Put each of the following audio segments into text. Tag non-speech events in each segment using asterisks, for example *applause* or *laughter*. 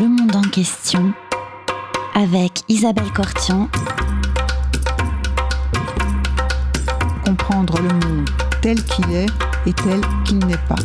Le monde en question avec Isabelle Cortian. Comprendre le monde tel qu'il est et tel qu'il n'est pas.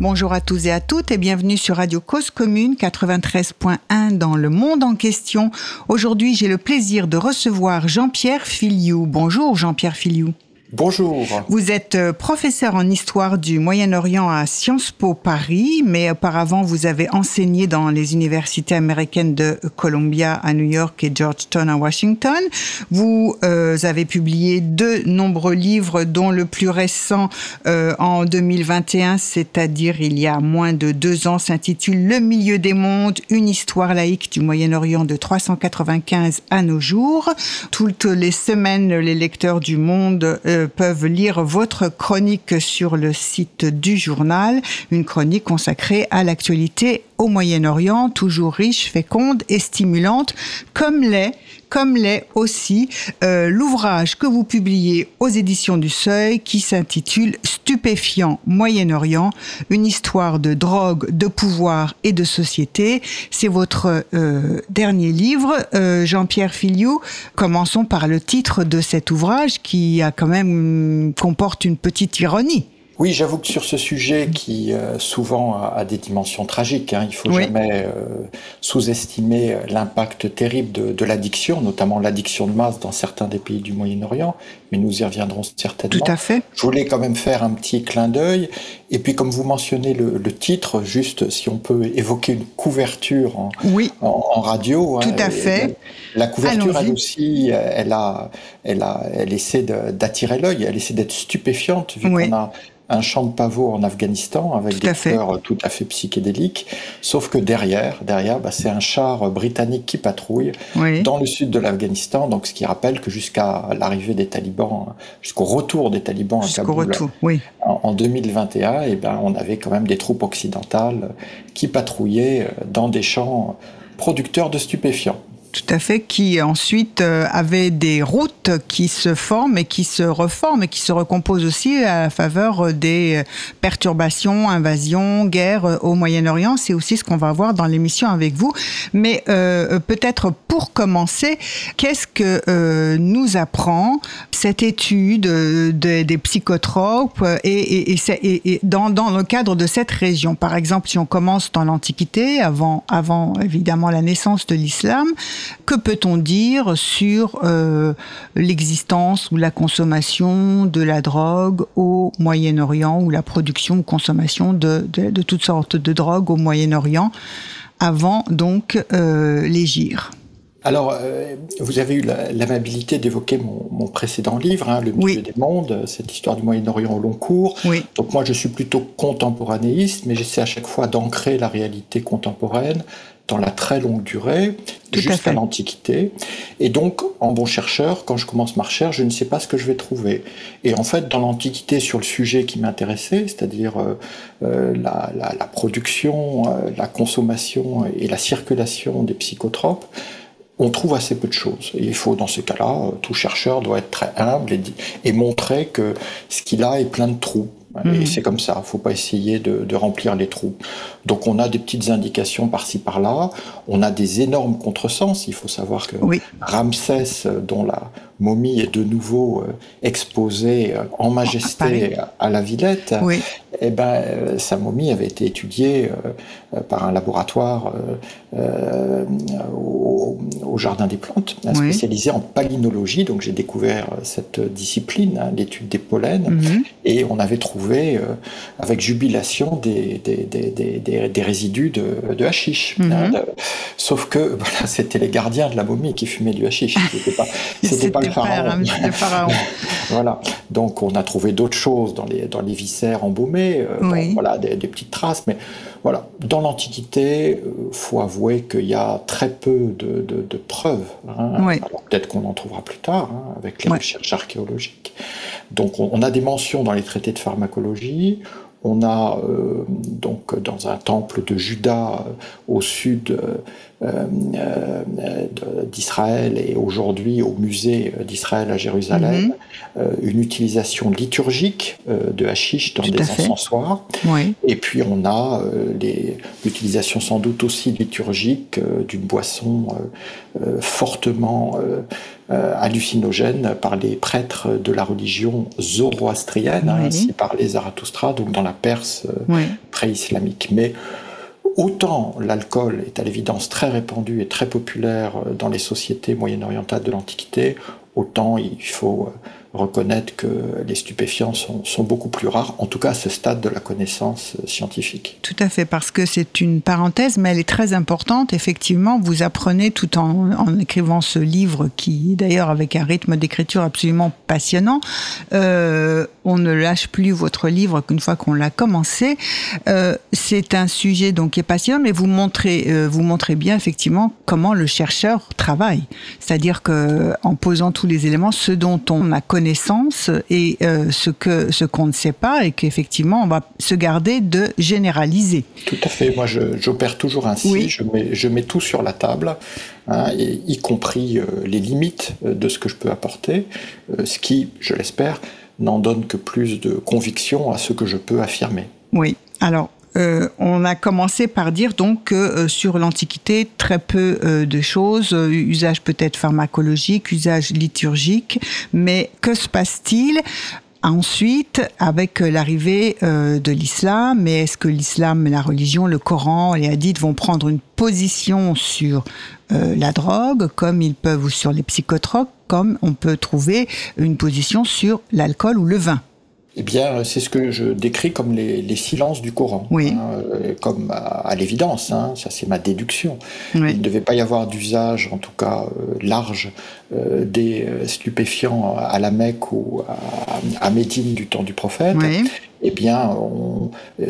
Bonjour à tous et à toutes et bienvenue sur Radio Cause Commune 93.1 dans le monde en question. Aujourd'hui, j'ai le plaisir de recevoir Jean-Pierre Filiou. Bonjour Jean-Pierre Filiou. Bonjour. Vous êtes euh, professeur en histoire du Moyen-Orient à Sciences Po Paris, mais auparavant vous avez enseigné dans les universités américaines de Columbia à New York et Georgetown à Washington. Vous euh, avez publié de nombreux livres, dont le plus récent euh, en 2021, c'est-à-dire il y a moins de deux ans, s'intitule Le milieu des mondes, une histoire laïque du Moyen-Orient de 395 à nos jours. Toutes les semaines, les lecteurs du Monde peuvent lire votre chronique sur le site du journal, une chronique consacrée à l'actualité au Moyen-Orient, toujours riche, féconde et stimulante, comme l'est comme l'est aussi euh, l'ouvrage que vous publiez aux éditions du Seuil qui s'intitule Stupéfiant Moyen-Orient, une histoire de drogue, de pouvoir et de société. C'est votre euh, dernier livre, euh, Jean-Pierre Filiou. Commençons par le titre de cet ouvrage qui a quand même comporte une petite ironie. Oui, j'avoue que sur ce sujet qui euh, souvent a, des dimensions tragiques, hein, il faut jamais euh, sous-estimer euh, l'impact terrible de, de l'addiction, notamment l'addiction de masse dans certains des pays du Moyen-Orient, mais nous y reviendrons certainement. Tout à fait. Je voulais quand même faire un petit clin d'œil, et puis comme vous mentionnez le, le, titre, juste si on peut évoquer une couverture en, oui. en, radio. Hein, Tout à fait. La, couverture, elle aussi, elle a, elle a, elle essaie d'attirer l'œil, elle essaie d'être stupéfiante vu qu'on a un champ de pavot en Afghanistan avec des couleurs tout à fait psychédéliques. Sauf que derrière, derrière, bah, c'est un char britannique qui patrouille dans le sud de l'Afghanistan. Donc, ce qui rappelle que jusqu'à l'arrivée des talibans, jusqu'au retour des talibans à Kaboul, retour, oui. en, 2021, et eh ben, on avait quand même des troupes occidentales qui patrouillaient dans des champs producteurs de stupéfiants. Tout à fait, qui ensuite euh, avait des routes qui se forment et qui se reforment et qui se recomposent aussi à la faveur des perturbations, invasions, guerres au Moyen-Orient. C'est aussi ce qu'on va voir dans l'émission avec vous. Mais euh, peut-être pour commencer, qu'est-ce que euh, nous apprend cette étude des psychotropes et, et, dans, dans, le cadre de cette région? Par exemple, si on commence dans l'Antiquité, avant, avant évidemment la naissance de l'islam, que peut-on dire sur euh, l'existence ou la consommation de la drogue au Moyen-Orient ou la production ou consommation de, de, toutes sortes de drogues au Moyen-Orient avant donc euh, les alors, euh, vous avez eu l'amabilité d'évoquer mon, précédent livre, hein, Le milieu des mondes, cette histoire du Moyen-Orient au long cours. Oui. Donc moi, je suis plutôt contemporanéiste, mais j'essaie à chaque fois d'ancrer la réalité contemporaine dans la très longue durée, jusqu'à l'Antiquité. Et donc, en bon chercheur, quand je commence ma recherche, je ne sais pas ce que je vais trouver. Et en fait, dans l'Antiquité, sur le sujet qui m'intéressait, c'est-à-dire euh, euh, la, la, la, production, euh, la consommation et la circulation des psychotropes, on trouve assez peu de choses. Et il faut, dans ces cas-là, tout chercheur doit être très humble et, et montrer que ce qu'il a est plein de trous. Et mhm. c'est comme ça, il ne faut pas essayer de, de, remplir les trous. Donc on a des petites indications par-ci par-là, on a des énormes contresens. Il faut savoir que Ramsès, dont la momie est de nouveau euh, exposée euh, en majesté à, la Villette, oui. eh ben, euh, sa momie avait été étudiée par un laboratoire au, au, Jardin des Plantes, spécialisé en palynologie. Donc j'ai découvert cette discipline, hein, l'étude des pollens, mhm. et on avait trouvé avec jubilation des, des, des, des résidus de, de hashish. Mhm. Hein, sauf que *laughs* voilà, c'était les gardiens de la momie qui fumaient du hashish. C'était pas, *laughs* c'était pharaon. *laughs* voilà. Donc on a trouvé d'autres choses dans les, dans les viscères embaumés, euh, voilà, des, petites traces, mais voilà. Dans l'Antiquité, il euh, faut avouer qu'il y a très peu de, de, preuves. Hein. Alors peut-être qu'on en trouvera plus tard hein, avec les recherches archéologiques. Donc on, a des mentions dans les traités de pharmacologie. On a euh, donc dans un temple de Juda au sud d'Israël et aujourd'hui au musée d'Israël à Jérusalem, mhm. une utilisation liturgique de hashish dans des encensoirs. Et puis on a l'utilisation sans doute aussi liturgique d'une boisson fortement hallucinogène par les prêtres de la religion zoroastrienne, oui. ainsi par les Zarathustra, donc dans la Perse pré-islamique. Mais autant l'alcool est à l'évidence très répandu et très populaire dans les sociétés moyen-orientales de l'Antiquité, autant il faut reconnaître que les stupéfiants sont, beaucoup plus rares, en tout cas à ce stade de la connaissance scientifique. Tout à fait, parce que c'est une parenthèse, mais elle est très importante. Effectivement, vous apprenez tout en, écrivant ce livre, qui d'ailleurs avec un rythme d'écriture absolument passionnant, euh, on ne lâche plus votre livre qu'une fois qu'on l'a commencé. Euh, c'est un sujet donc qui est passionnant, mais vous montrez, euh, vous montrez bien effectivement comment le chercheur travaille. C'est-à-dire que en posant tous les éléments, ce dont on a connaissance et euh, ce que ce qu'on ne sait pas et qu'effectivement on va se garder de généraliser. Tout à fait. Moi, j'opère toujours ainsi. Je, mets, je mets tout sur la table, hein, et, y compris les limites de ce que je peux apporter, ce qui, je l'espère, n'en donne que plus de conviction à ce que je peux affirmer. Oui. Alors, euh, on a commencé par dire donc que euh, sur l'Antiquité, très peu euh, de choses, usage peut-être pharmacologique, usage liturgique, mais que se passe-t-il? Ensuite, avec l'arrivée de l'islam, mais est-ce que l'islam, la religion, le Coran, les hadiths vont prendre une position sur la drogue, comme ils peuvent, ou sur les psychotropes, comme on peut trouver une position sur l'alcool ou le vin? Eh bien, c'est ce que je décris comme les, silences du Coran, oui. Hein, euh, comme à, l'évidence, hein, ça c'est ma déduction. Il ne devait pas y avoir d'usage, en tout cas euh, large, euh, des stupéfiants à la Mecque ou à, à Médine du temps du prophète. Oui eh bien, on, euh,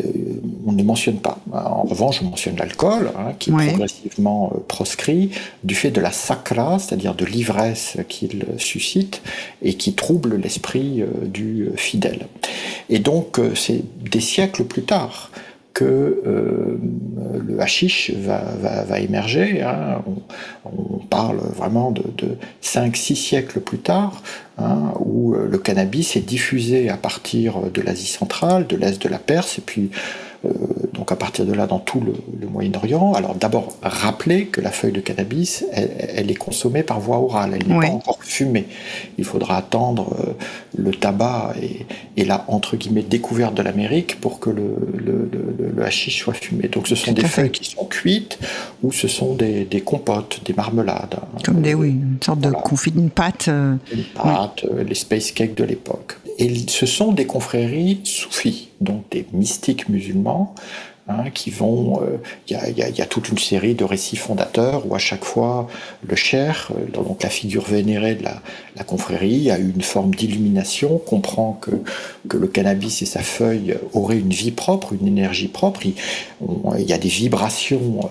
on, ne mentionne pas. En revanche, on mentionne l'alcool, hein, qui est progressivement euh, proscrit, du fait de la sacra, c'est-à-dire de l'ivresse qu'il suscite et qui trouble l'esprit euh, du fidèle. Et donc, c'est des siècles plus tard que le hashish va, émerger. Hein. On, parle vraiment de, de 5-6 siècles plus tard, Hein, où euh, le cannabis est diffusé à partir de l'Asie centrale, de l'Est de la Perse, et puis euh, donc à partir de là dans tout le, Moyen-Orient. Alors d'abord rappeler que la feuille de cannabis, elle, est consommée par voie orale, elle n'est pas encore fumée. Il faudra attendre euh, le tabac et, la entre guillemets découverte de l'Amérique pour que le, le, le, hashish soit fumé. Donc ce sont des feuilles qui sont cuites ou ce sont des, des compotes, des marmelades. Comme des oui, une sorte de confit, une pâte. Une pâte, les space cakes de l'époque. Et ce sont des confréries soufis, donc des mystiques musulmans, Hein, qui vont. Euh, il y, a, toute une série de récits fondateurs où à chaque fois le cher, euh, donc la figure vénérée de la, confrérie, a eu une forme d'illumination, comprend que, que le cannabis et sa feuille auraient une vie propre, une énergie propre. Il, y a des vibrations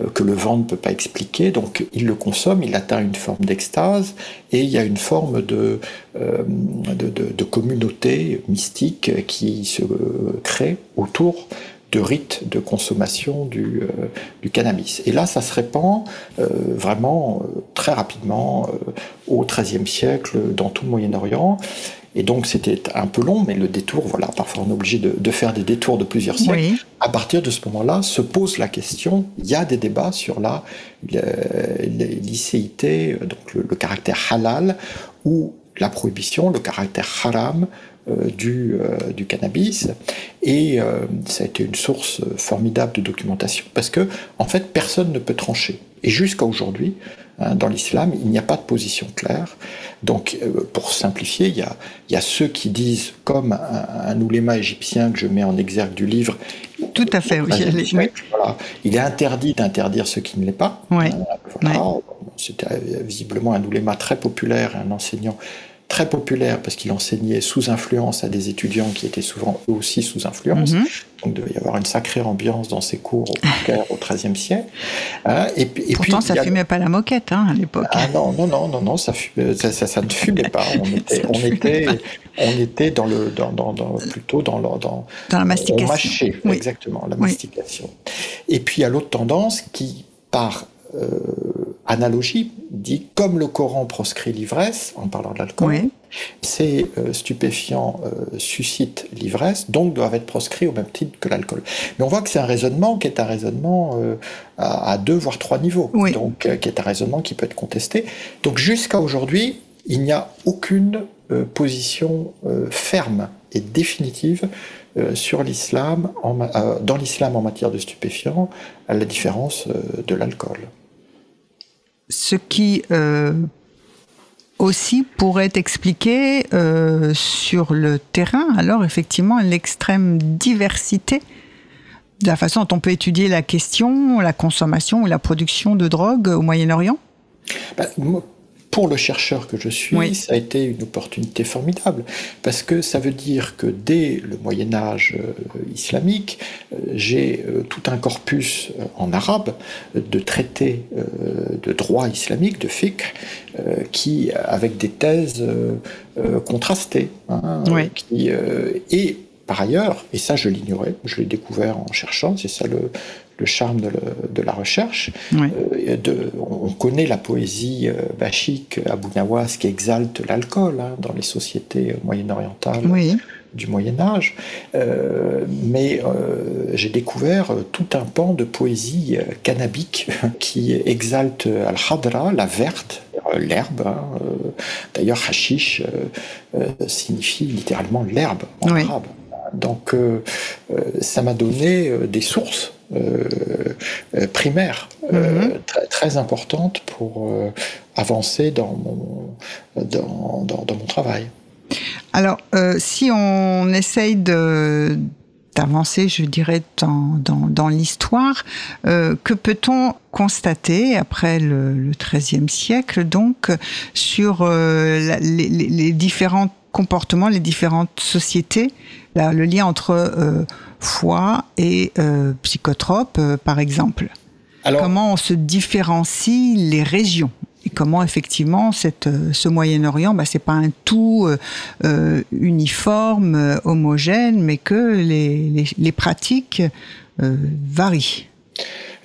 euh, que le vent ne peut pas expliquer, donc il le consomme, il atteint une forme d'extase et il y a une forme de, de, de communauté mystique qui se crée autour de rites de consommation du, euh, du, cannabis. Et là, ça se répand euh, vraiment euh, très rapidement au XIIIe siècle dans tout le Moyen-Orient. Et donc c'était un peu long, mais le détour, voilà, parfois on est obligé de, de faire des détours de plusieurs siècles. À partir de ce moment-là, se pose la question, il y a des débats sur la licéité, donc le, le caractère halal, ou la prohibition, le caractère haram du, euh, du, cannabis. Et euh, ça a été une source formidable de documentation parce que, en fait, personne ne peut trancher. Et jusqu'à aujourd'hui, hein, dans l'islam, il n'y a pas de position claire. Donc, pour simplifier, il y, a, il y a, ceux qui disent, comme un, un ouléma égyptien que je mets en exergue du livre, tout à fait, oui. Voilà. Il est interdit d'interdire ce qui ne l'est pas. Oui. Voilà. C'était visiblement un ouléma très populaire, un enseignant très populaire parce qu'il enseignait sous influence à des étudiants qui étaient souvent eux aussi sous influence. Mhm. Donc il devait y avoir une sacrée ambiance dans ses cours au, *laughs* XIIIe siècle. Hein, et, et, Pourtant, puis, ça fumait pas la moquette hein, à l'époque. Ah non, non, non, non, non ça, ça, ça, ne fumait pas. On *laughs* était, on était, on était dans le, dans, dans, plutôt dans, dans, dans la mastication. On mâchait, exactement, la mastication. Et puis il y a l'autre tendance qui, par analogie dit comme le Coran proscrit l'ivresse en parlant de l'alcool, ces stupéfiants suscitent l'ivresse, donc doivent être proscrits au même titre que l'alcool. Mais on voit que c'est un raisonnement qui est un raisonnement à, deux voire trois niveaux, donc qui est un raisonnement qui peut être contesté. Donc jusqu'à aujourd'hui, il n'y a aucune position ferme et définitive euh, sur l'islam, euh, dans l'islam en matière de stupéfiants, à la différence euh, de l'alcool. Ce qui aussi pourrait expliquer sur le terrain, alors effectivement, l'extrême diversité de la façon dont on peut étudier la question, la consommation ou la production de drogue au Moyen-Orient? Bah, pour le chercheur que je suis, ça a été une opportunité formidable, parce que ça veut dire que dès le Moyen Âge euh, islamique, euh, j'ai euh, tout un corpus en arabe de traités de droit islamique, de fiqh, qui, avec des thèses contrastées, hein, qui, et par ailleurs, et ça je l'ignorais, je l'ai découvert en cherchant, c'est ça le, le charme de, la recherche. Euh, de, on connaît la poésie euh, bachique Abu Nawas qui exalte l'alcool hein, dans les sociétés moyen-orientales du Moyen Âge, euh, mais j'ai découvert tout un pan de poésie cannabique *laughs* qui exalte al-hadra, la verte, l'herbe. Hein, d'ailleurs, hashish signifie littéralement l'herbe en arabe. Donc, ça m'a donné des sources euh, euh, primaire euh, mhm. très, très, importante pour avancer dans mon, dans, dans, mon travail. Alors, si on essaye d'avancer, je dirais, dans, dans, dans l'histoire. que peut-on constater après le XIIIe siècle, donc, sur les, les, différents comportements, les différentes sociétés, le lien entre foi et euh, psychotrope, euh, par exemple. comment on se différencie les régions et comment effectivement cette, euh, ce Moyen-Orient, bah, c'est pas un tout uniforme, homogène, mais que les, les, les pratiques varient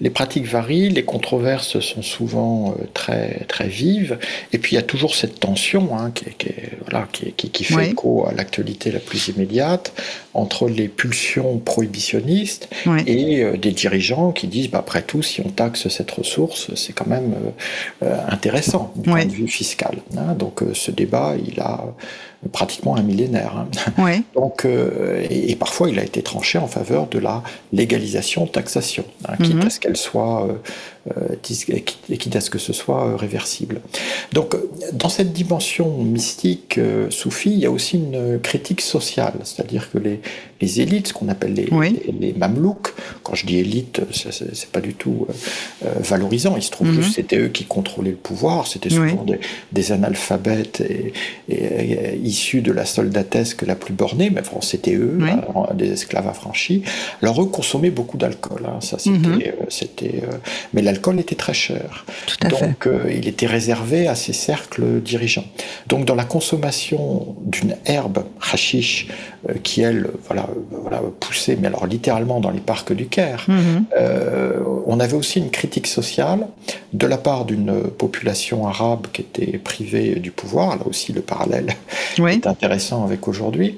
les pratiques varient, les controverses sont souvent euh, très, très vives, et puis il y a toujours cette tension hein, qui, qui, voilà, qui, qui, fait écho à l'actualité la plus immédiate entre les pulsions prohibitionnistes et euh, des dirigeants qui disent, bah, après tout, si on taxe cette ressource, c'est quand même euh, intéressant du point de vue fiscal. Hein. donc ce débat, il a pratiquement un millénaire. Hein. *laughs* Donc, euh, et, parfois, il a été tranché en faveur de la légalisation, taxation, hein, quitte mhm. à ce qu'elle soit euh, et quitte à ce que ce soit euh, réversible. Donc, dans cette dimension mystique euh, soufie, il y a aussi une critique sociale, c'est-à-dire que les, les élites, ce qu'on appelle les, les, mamelouks, quand je dis élite, c'est pas du tout valorisant, il se trouve que mhm. c'était eux qui contrôlaient le pouvoir, c'était souvent des, analphabètes et, issus de la soldatesque la plus bornée, mais bon, c'était eux, hein, des esclaves affranchis. Alors eux consommaient beaucoup d'alcool, hein, ça c'était, mhm. mais l'alcool était très cher. Donc euh, il était réservé à ces cercles dirigeants. Donc dans la consommation d'une herbe, hashish, euh, qui elle, voilà, voilà, poussait, mais alors littéralement dans les parcs du Caire, mhm. euh, on avait aussi une critique sociale de la part d'une population arabe qui était privée du pouvoir, là aussi le parallèle est intéressant avec aujourd'hui,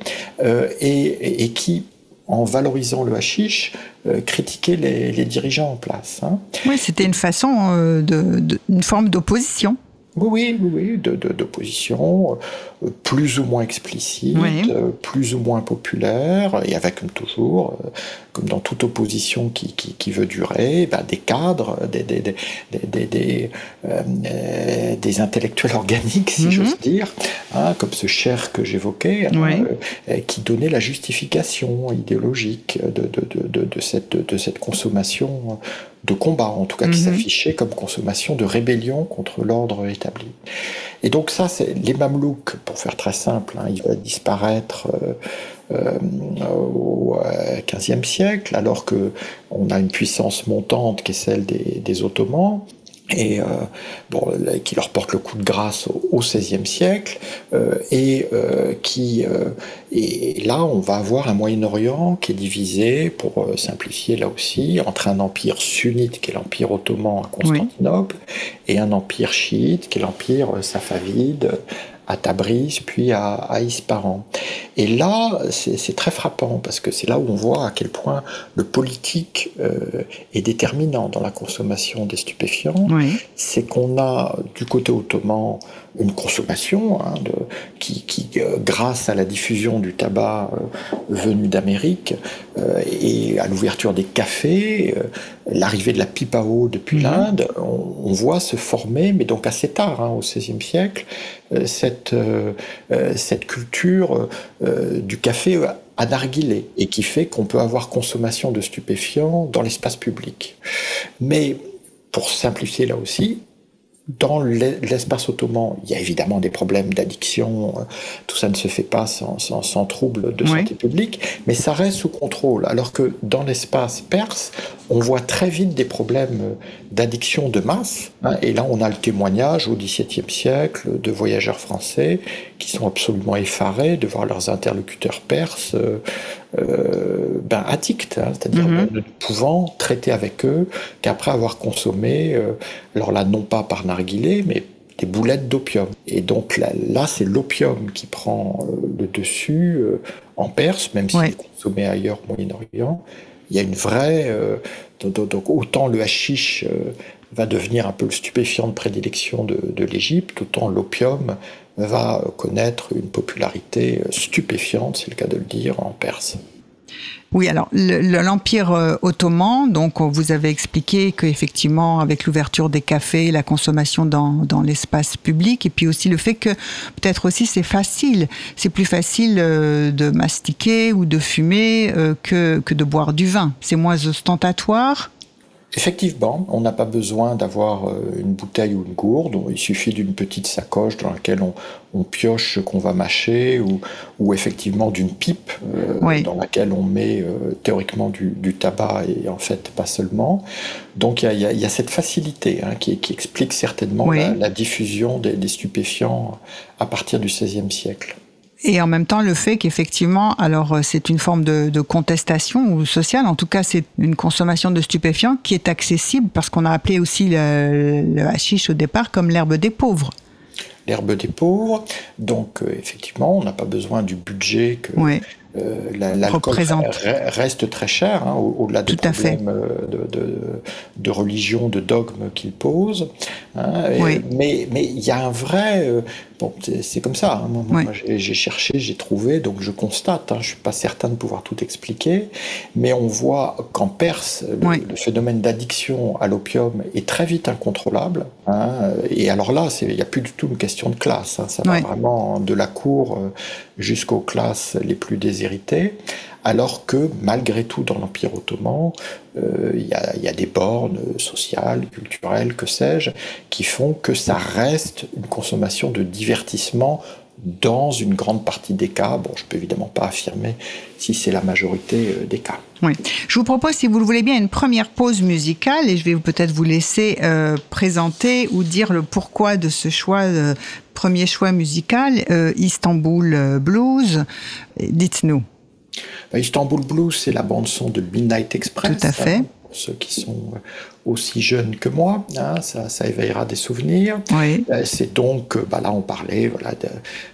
et, et, qui en valorisant le hashish, euh, critiquer les, dirigeants en place. Hein. Oui, c'était une façon, euh, de, une forme d'opposition. Oui, oui, oui, d'opposition, euh, plus ou moins explicite, euh, plus ou moins populaire, et avec comme toujours, euh, comme dans toute opposition qui, qui, qui veut durer, bah, des cadres, des, des, des, des, des intellectuels organiques, si mhm. j'ose dire, hein, comme ce cher que j'évoquais, hein, qui donnait la justification idéologique de, de, de, de cette, de cette consommation de combat, en tout cas qui mhm. s'affichait comme consommation de rébellion contre l'ordre établi. Et donc ça, c'est les Mamelouks, pour faire très simple, hein, ils vont disparaître euh, euh, au XVe siècle, alors que on a une puissance montante qui est celle des, des Ottomans. Et euh, bon, qui leur porte le coup de grâce au XVIe siècle, euh, et euh, qui et là on va avoir un Moyen-Orient qui est divisé, pour simplifier là aussi, entre un empire sunnite qui est l'empire ottoman à Constantinople et un empire chiite qui est l'empire safavide à Tabriz, puis à, à Ispahan. Et là, c'est très frappant, parce que c'est là où on voit à quel point le politique euh, est déterminant dans la consommation des stupéfiants. C'est qu'on a du côté ottoman une consommation hein, de, qui, qui euh, grâce à la diffusion du tabac euh, venu d'Amérique et à l'ouverture des cafés, l'arrivée de la pipe à eau depuis mhm. l'Inde, on, on, voit se former, mais donc assez tard, hein, au XVIe siècle, cette, cette culture du café à narguilé et qui fait qu'on peut avoir consommation de stupéfiants dans l'espace public. Mais pour simplifier là aussi, dans l'espace ottoman, il y a évidemment des problèmes d'addiction, euh, tout ça ne se fait pas sans, sans, trouble de santé publique, mais ça reste sous contrôle. Alors que dans l'espace perse, on voit très vite des problèmes d'addiction de masse. Hein, et là, on a le témoignage au XVIIe siècle de voyageurs français qui sont absolument effarés de voir leurs interlocuteurs perses euh, euh, ben, addicts, hein, c'est-à-dire mhm. ne pouvant traiter avec eux qu'après avoir consommé, euh, alors là, non pas par narguilé, mais des boulettes d'opium. Et donc là, là c'est l'opium qui prend le dessus en Perse, même s'il est consommé ailleurs au Moyen-Orient. Il y a une vraie... donc, autant le hashish va devenir un peu le stupéfiant de prédilection de, de l'Égypte, autant l'opium va connaître une popularité stupéfiante, c'est le cas de le dire, en Perse. Oui, alors l'Empire euh, ottoman, donc vous avez expliqué qu'effectivement, avec l'ouverture des cafés, la consommation dans, dans l'espace public, et puis aussi le fait que peut-être aussi c'est facile, c'est plus facile euh, de mastiquer ou de fumer euh, que, que de boire du vin. C'est moins ostentatoire. Effectivement, on n'a pas besoin d'avoir euh, une bouteille ou une gourde, il suffit d'une petite sacoche dans laquelle on, pioche ce qu'on va mâcher, ou, ou effectivement d'une pipe euh, dans laquelle on met euh, théoriquement du, tabac et en fait pas seulement. Donc il y, a, cette facilité hein, qui, explique certainement la, diffusion des, des stupéfiants à partir du XVIe siècle. Et en même temps, le fait qu'effectivement, alors euh, c'est une forme de, de, contestation ou sociale, en tout cas c'est une consommation de stupéfiants qui est accessible parce qu'on a appelé aussi le, le hashish au départ comme l'herbe des pauvres l'herbe des pauvres. Donc, euh, effectivement, on n'a pas besoin du budget que euh, l'alcool reste très cher, hein, au-delà des problèmes euh, de, de, religion, de dogme qu'il pose. Hein, mais il y a un vrai... Euh, bon, c'est comme ça. Hein, moi, j'ai cherché, j'ai trouvé, donc je constate. Hein, je suis pas certain de pouvoir tout expliquer, mais on voit qu'en Perse, le, phénomène d'addiction à l'opium est très vite incontrôlable. et alors là, il n'y a plus du tout une question de classe. ça va vraiment de la cour jusqu'aux classes les plus déshéritées, alors que malgré tout dans l'Empire ottoman, euh, il y, a, des bornes sociales, culturelles, que sais-je, qui font que ça reste une consommation de divertissement dans une grande partie des cas. Bon, je peux évidemment pas affirmer si c'est la majorité euh, des cas. Oui. Je vous propose, si vous le voulez bien, une première pause musicale et je vais peut-être vous laisser euh, présenter ou dire le pourquoi de ce choix, premier choix musical, Istanbul Blues. Dites-nous. Bah, Istanbul Blues, c'est la bande son de Midnight Express. Tout à fait. Pour ceux qui sont aussi jeunes que moi, hein, ça, ça, éveillera des souvenirs. Oui. c'est donc, bah là on parlait voilà, de,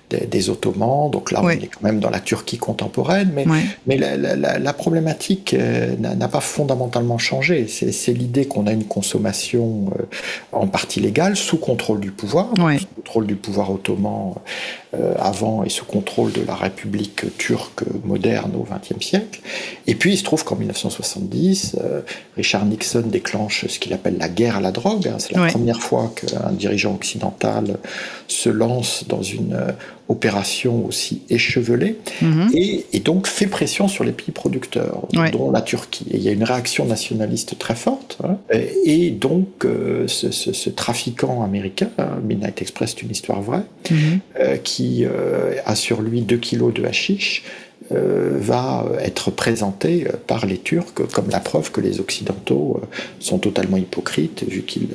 des, Ottomans. Donc là, on est quand même dans la Turquie contemporaine, mais, mais la, problématique euh, n'a pas fondamentalement changé. C'est l'idée qu'on a une consommation euh, en partie légale, sous contrôle du pouvoir, sous contrôle du pouvoir ottoman euh, avant et sous contrôle de la République turque moderne au XXe siècle. Et puis, il se trouve qu'en 1970, Richard Nixon déclenche ce qu'il appelle la guerre à la drogue. Hein. C'est la première fois qu'un dirigeant occidental se lance dans une opération aussi échevelée, mhm. et, donc fait pression sur les pays producteurs, dont la Turquie. Et il y a une réaction nationaliste très forte, hein. et donc euh, ce, trafiquant américain, hein, Midnight Express, c'est une histoire vraie, mhm. euh, qui euh, a sur lui 2 kilos de hashish, va être présenté par les Turcs comme la preuve que les Occidentaux sont totalement hypocrites, vu qu'ils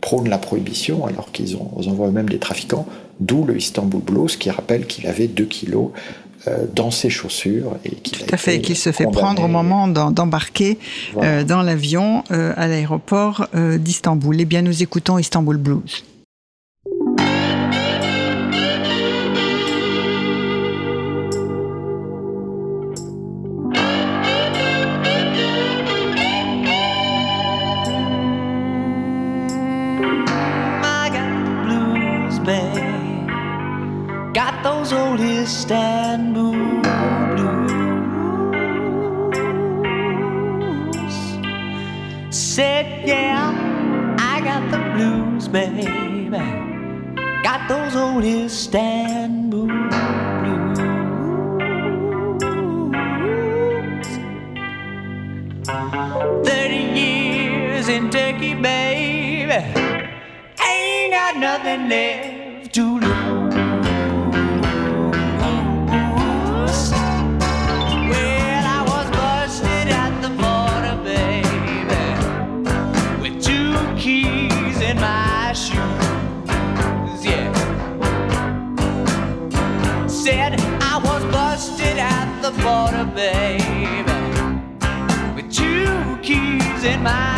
prônent la prohibition alors qu'ils envoient eux-mêmes des trafiquants, d'où le Istanbul Blues qui rappelle qu'il avait 2 kilos euh, dans ses chaussures. Et qu'il Tout à fait, qu'il se fait prendre au moment d'embarquer euh, dans l'avion euh, à l'aéroport d'Istanbul. Eh bien, nous écoutons Istanbul Blues. Istanbul blues. Said, yeah, I got the blues, baby. Got those old Istanbul blues. Thirty years in Turkey, baby. Ain't got nothing left border, baby, with two keys in my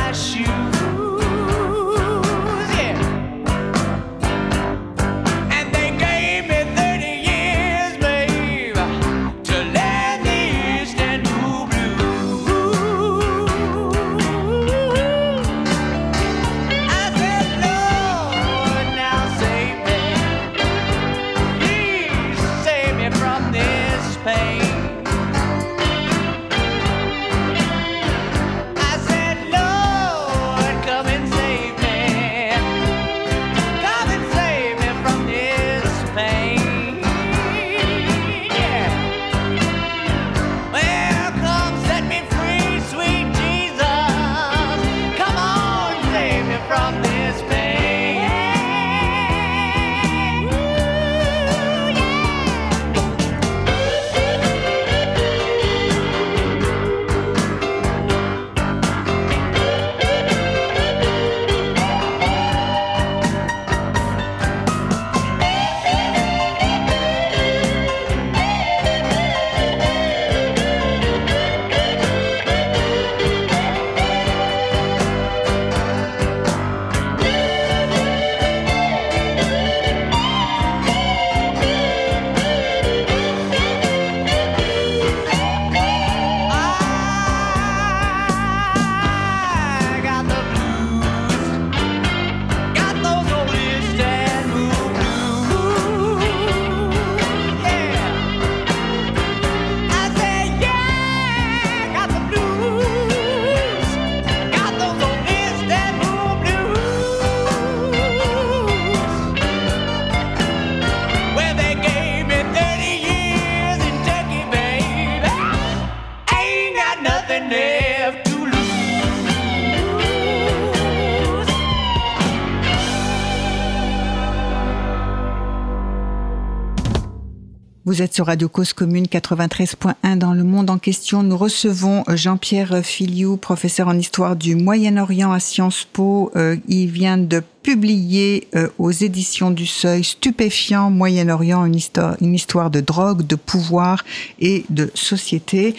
sur Radio Cause Commune 93.1 dans le monde en question. Nous recevons euh, Jean-Pierre Filiou, professeur en histoire du Moyen-Orient à Sciences Po. Euh, il vient de publier euh, aux éditions du Seuil Stupéfiant Moyen-Orient, une histoire, une histoire de drogue, de pouvoir et de société.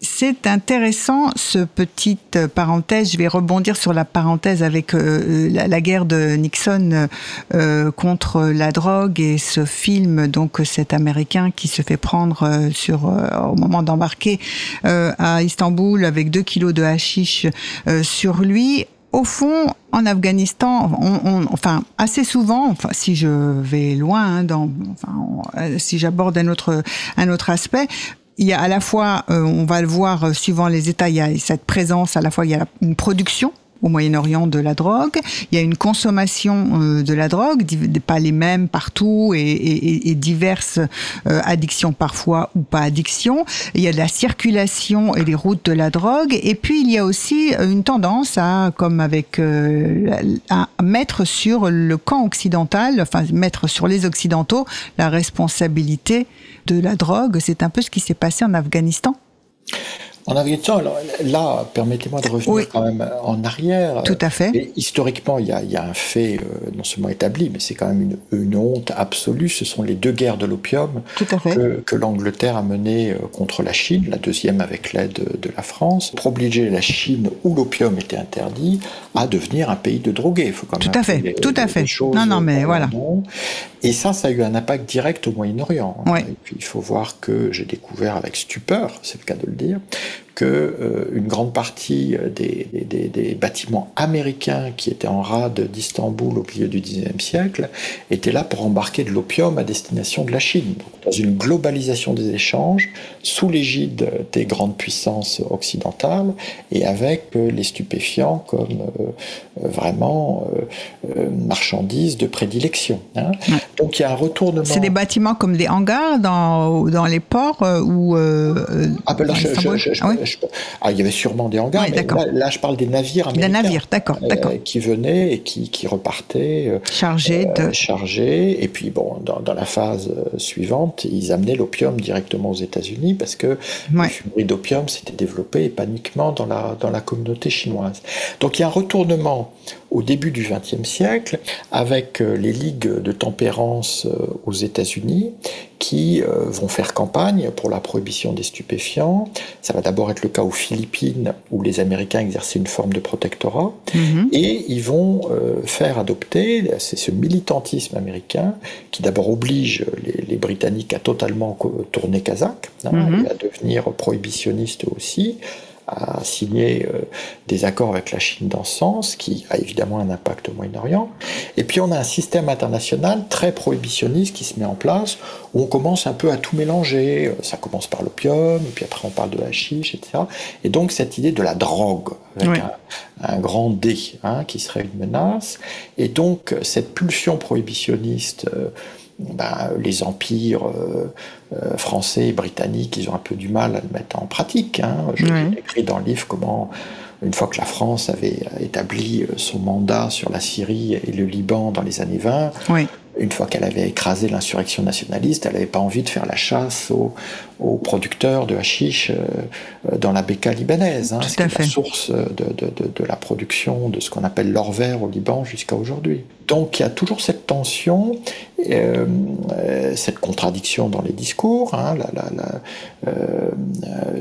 C'est intéressant, ce petite parenthèse. Je vais rebondir sur la parenthèse avec euh, la, guerre de Nixon euh, contre la drogue et ce film, donc cet Américain qui se fait prendre euh, sur au moment d'embarquer à Istanbul avec deux kilos de hashish sur lui au fond, en Afghanistan, on, enfin assez souvent, enfin si je vais loin, hein, dans, enfin, si j'aborde un autre un autre aspect, il y a à la fois, euh, on va le voir euh, suivant les États, il y a cette présence, à la fois il y a une production au Moyen-Orient de la drogue. Il y a une consommation euh, de la drogue, pas les mêmes partout et, diverses euh, addictions parfois ou pas addictions. Il y a de la circulation et les routes de la drogue. Et puis il y a aussi une tendance à, comme avec, euh, à mettre sur le camp occidental, enfin mettre sur les occidentaux la responsabilité de la drogue. C'est un peu ce qui s'est passé en Afghanistan. En Afghanistan, là, permettez-moi de revenir quand même en arrière. Tout à fait. historiquement, il y, a, un fait euh, non seulement établi, mais c'est quand même une, honte absolue. Ce sont les deux guerres de l'opium que, l'Angleterre a menées euh, contre la Chine, la deuxième avec l'aide de la France, pour obliger la Chine, où l'opium était interdit, à devenir un pays de drogués. Il faut quand même tout à fait, tout à fait. Non, non, mais voilà. Et ça, ça a eu un impact direct au Moyen-Orient. Et puis, il faut voir que j'ai découvert avec stupeur, c'est le cas de le dire, que euh, une grande partie des, des, des, bâtiments américains qui étaient en rade d'Istanbul au milieu du XIXe siècle étaient là pour embarquer de l'opium à destination de la Chine. dans une globalisation des échanges, sous l'égide des grandes puissances occidentales et avec euh, les stupéfiants comme euh, vraiment marchandises de prédilection. Hein. Donc il y a un retournement. C'est des bâtiments comme des hangars dans, dans les ports ou. ah ben là, ah, il y avait sûrement des hangars, mais là, je parle des navires américains. Des navires, d'accord, euh, d'accord. qui venaient et qui, qui repartaient. Euh, chargés de. Chargés. Et puis, bon, dans, dans, la phase euh, suivante, ils amenaient l'opium directement aux États-Unis parce que le fumerie d'opium s'était développé paniquement dans la, dans la communauté chinoise. Donc, il y a un retournement au début du XXe siècle avec les ligues de tempérance aux États-Unis qui euh, vont faire campagne pour la prohibition des stupéfiants. Ça va d'abord être le cas aux Philippines, où les Américains exerçaient une forme de protectorat, mhm. et ils vont euh, faire adopter, c'est ce militantisme américain qui d'abord oblige les, Britanniques à totalement tourner kazakh, hein, mhm. et à devenir prohibitionnistes aussi, a signé euh, des accords avec la Chine dans ce sens, qui a évidemment un impact au Moyen-Orient. Et puis on a un système international très prohibitionniste qui se met en place, où on commence un peu à tout mélanger. Ça commence par l'opium, puis après on parle de la chiche, etc. Et donc cette idée de la drogue, avec un, grand D, hein, qui serait une menace. Et donc cette pulsion prohibitionniste... Euh, ben, les empires euh, euh, français et britanniques, ils ont un peu du mal à le mettre en pratique. Hein. J'ai écrit dans le livre comment, une fois que la France avait établi euh, son mandat sur la Syrie et le Liban dans les années 20, une fois qu'elle avait écrasé l'insurrection nationaliste, elle n'avait pas envie de faire la chasse aux, producteurs de hashish dans la Beka libanaise, hein, qui est la source de, la production de ce qu'on appelle l'or vert au Liban jusqu'à aujourd'hui. Donc il y a toujours cette tension, euh, cette contradiction dans les discours. Hein, euh,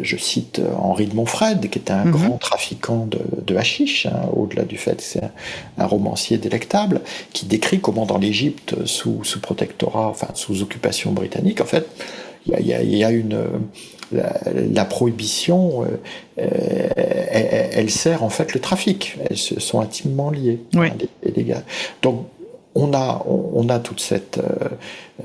je cite Henri de Montfred, qui était un mhm. grand trafiquant de, de hashish, hein, au-delà du fait que c'est un, romancier délectable, qui décrit comment dans l'Égypte, sous, sous protectorat, enfin sous occupation britannique, en fait, il y a, une la, prohibition, euh, elle, sert en fait le trafic. Elles sont intimement liées. Oui. Donc on a, on, a toute, cette, euh,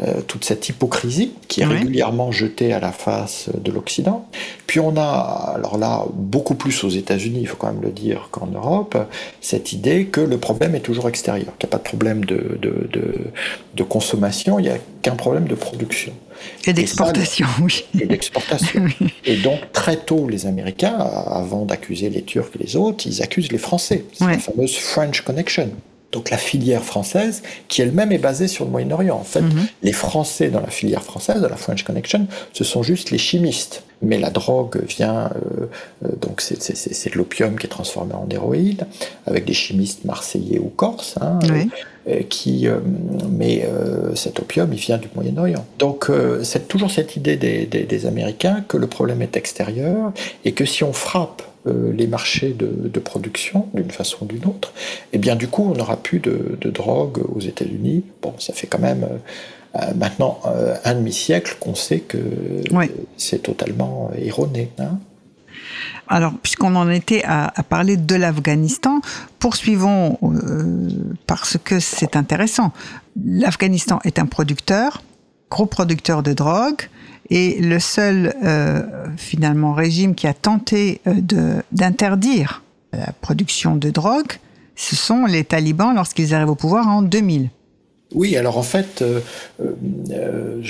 euh, toute cette hypocrisie qui est régulièrement jetée à la face de l'Occident. Puis on a, alors là, beaucoup plus aux États-Unis, il faut quand même le dire, qu'en Europe, cette idée que le problème est toujours extérieur, qu'il n'y a pas de problème de, de, de, consommation, il n'y a qu'un problème de production. Et d'exportation, oui. Et d'exportation. *laughs* Et donc, très tôt, les Américains, avant d'accuser les Turcs et les autres, ils accusent les Français. C'est la fameuse French Connection donc la filière française, qui elle-même est basée sur le Moyen-Orient. En fait, mhm. les Français dans la filière française, de la French Connection, ce sont juste les chimistes. Mais la drogue vient, euh, euh, donc c'est de l'opium qui est transformé en héroïne, avec des chimistes marseillais ou corses, hein, euh, qui, mais cet opium, il vient du Moyen-Orient. Donc c'est toujours cette idée des, des Américains que le problème est extérieur et que si on frappe euh, les marchés de, production d'une façon ou d'une autre, et eh bien du coup on n'aura plus de, drogue aux États-Unis. Bon, ça fait quand même euh, euh, maintenant un demi-siècle qu'on sait que c'est totalement erroné. Hein. Alors, puisqu'on en était à, parler de l'Afghanistan, poursuivons parce que c'est intéressant. L'Afghanistan est un producteur, gros producteur de drogue, et le seul, euh, finalement, régime qui a tenté euh, d'interdire la production de drogue, ce sont les talibans lorsqu'ils arrivent au pouvoir en 2000. Oui, alors en fait, euh, euh,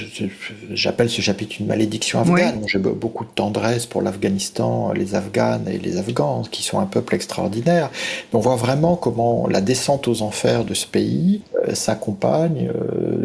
j'appelle ce chapitre une malédiction afghane. J'ai beaucoup de tendresse pour l'Afghanistan, les Afghanes et les Afghans, qui sont un peuple extraordinaire. on voit vraiment comment la descente aux enfers de ce pays euh, s'accompagne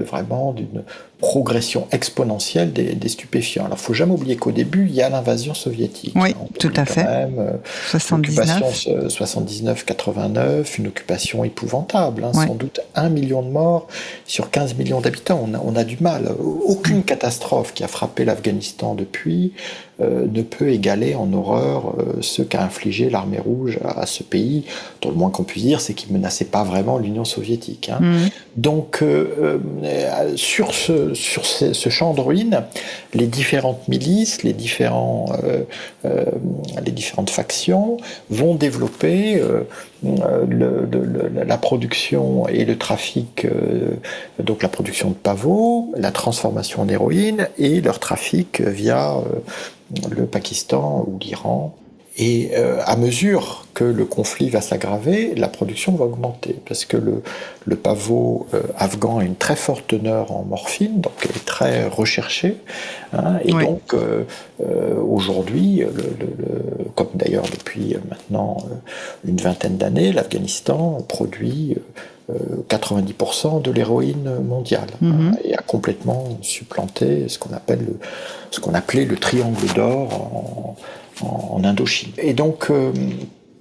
vraiment d'une progression exponentielle des, stupéfiants. Alors, faut jamais oublier qu'au début, il y a l'invasion soviétique. Oui, tout à fait. Même, 79. 79-89, une occupation épouvantable, hein, sans doute un million de morts sur 15 millions d'habitants. On a, du mal. Aucune catastrophe qui a frappé l'Afghanistan depuis ne peut égaler en horreur euh, ce qu'a infligé l'armée rouge à, ce pays, dont le moins qu'on puisse dire, c'est qu'il menaçait pas vraiment l'Union soviétique. Hein. Mmh. Donc, euh, sur, ce, sur ce, champ de ruines, les différentes milices, les, différents, les différentes factions vont développer le, la production et le trafic, donc la production de pavots, la transformation en héroïne et leur trafic via le Pakistan ou l'Iran. Et euh, à mesure que le conflit va s'aggraver, la production va augmenter, parce que le, le pavot euh, afghan a une très forte teneur en morphine, donc elle est très recherchée. Hein, et donc, euh, aujourd'hui, comme d'ailleurs depuis maintenant une vingtaine d'années, l'Afghanistan produit 90% de l'héroïne mondiale mhm. et a complètement supplanté ce qu'on appelle le, ce qu'on appelait le triangle d'or en, Indochine. Et donc euh,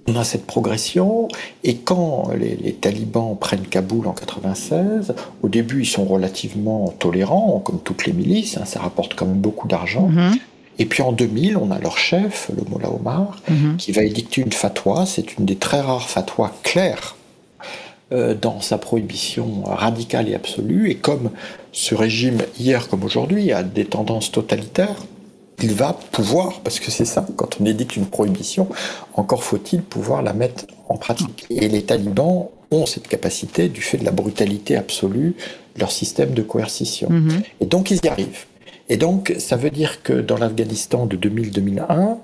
on a cette progression, et quand les, talibans prennent Kaboul en 96, au début ils sont relativement tolérants, comme toutes les milices, hein, ça rapporte quand même beaucoup d'argent. Mhm. Et puis en 2000, on a leur chef, le Mollah Omar, mhm. qui va édicter une fatwa, c'est une des très rares fatwas claires euh, dans sa prohibition radicale et absolue, et comme ce régime, hier comme aujourd'hui, a des tendances totalitaires, il va pouvoir, parce que c'est ça, quand on édicte une prohibition, encore faut-il pouvoir la mettre en pratique. Et les talibans ont cette capacité du fait de la brutalité absolue de leur système de coercition. Mm-hmm. Et donc ils y arrivent. Et donc, ça veut dire que dans l'Afghanistan de 2000-2001,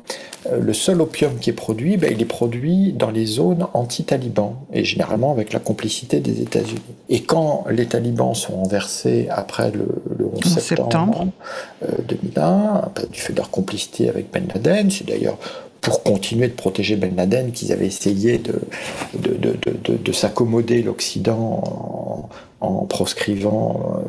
euh, le seul opium qui est produit, ben, il est produit dans les zones anti-talibans, et généralement avec la complicité des États-Unis. Et quand les talibans sont renversés après le, 11 septembre, 2001, euh, ben, du fait de leur complicité avec Ben Laden, c'est d'ailleurs pour continuer de protéger Ben Laden qu'ils avaient essayé de, de, de, de s'accommoder l'Occident en proscrivant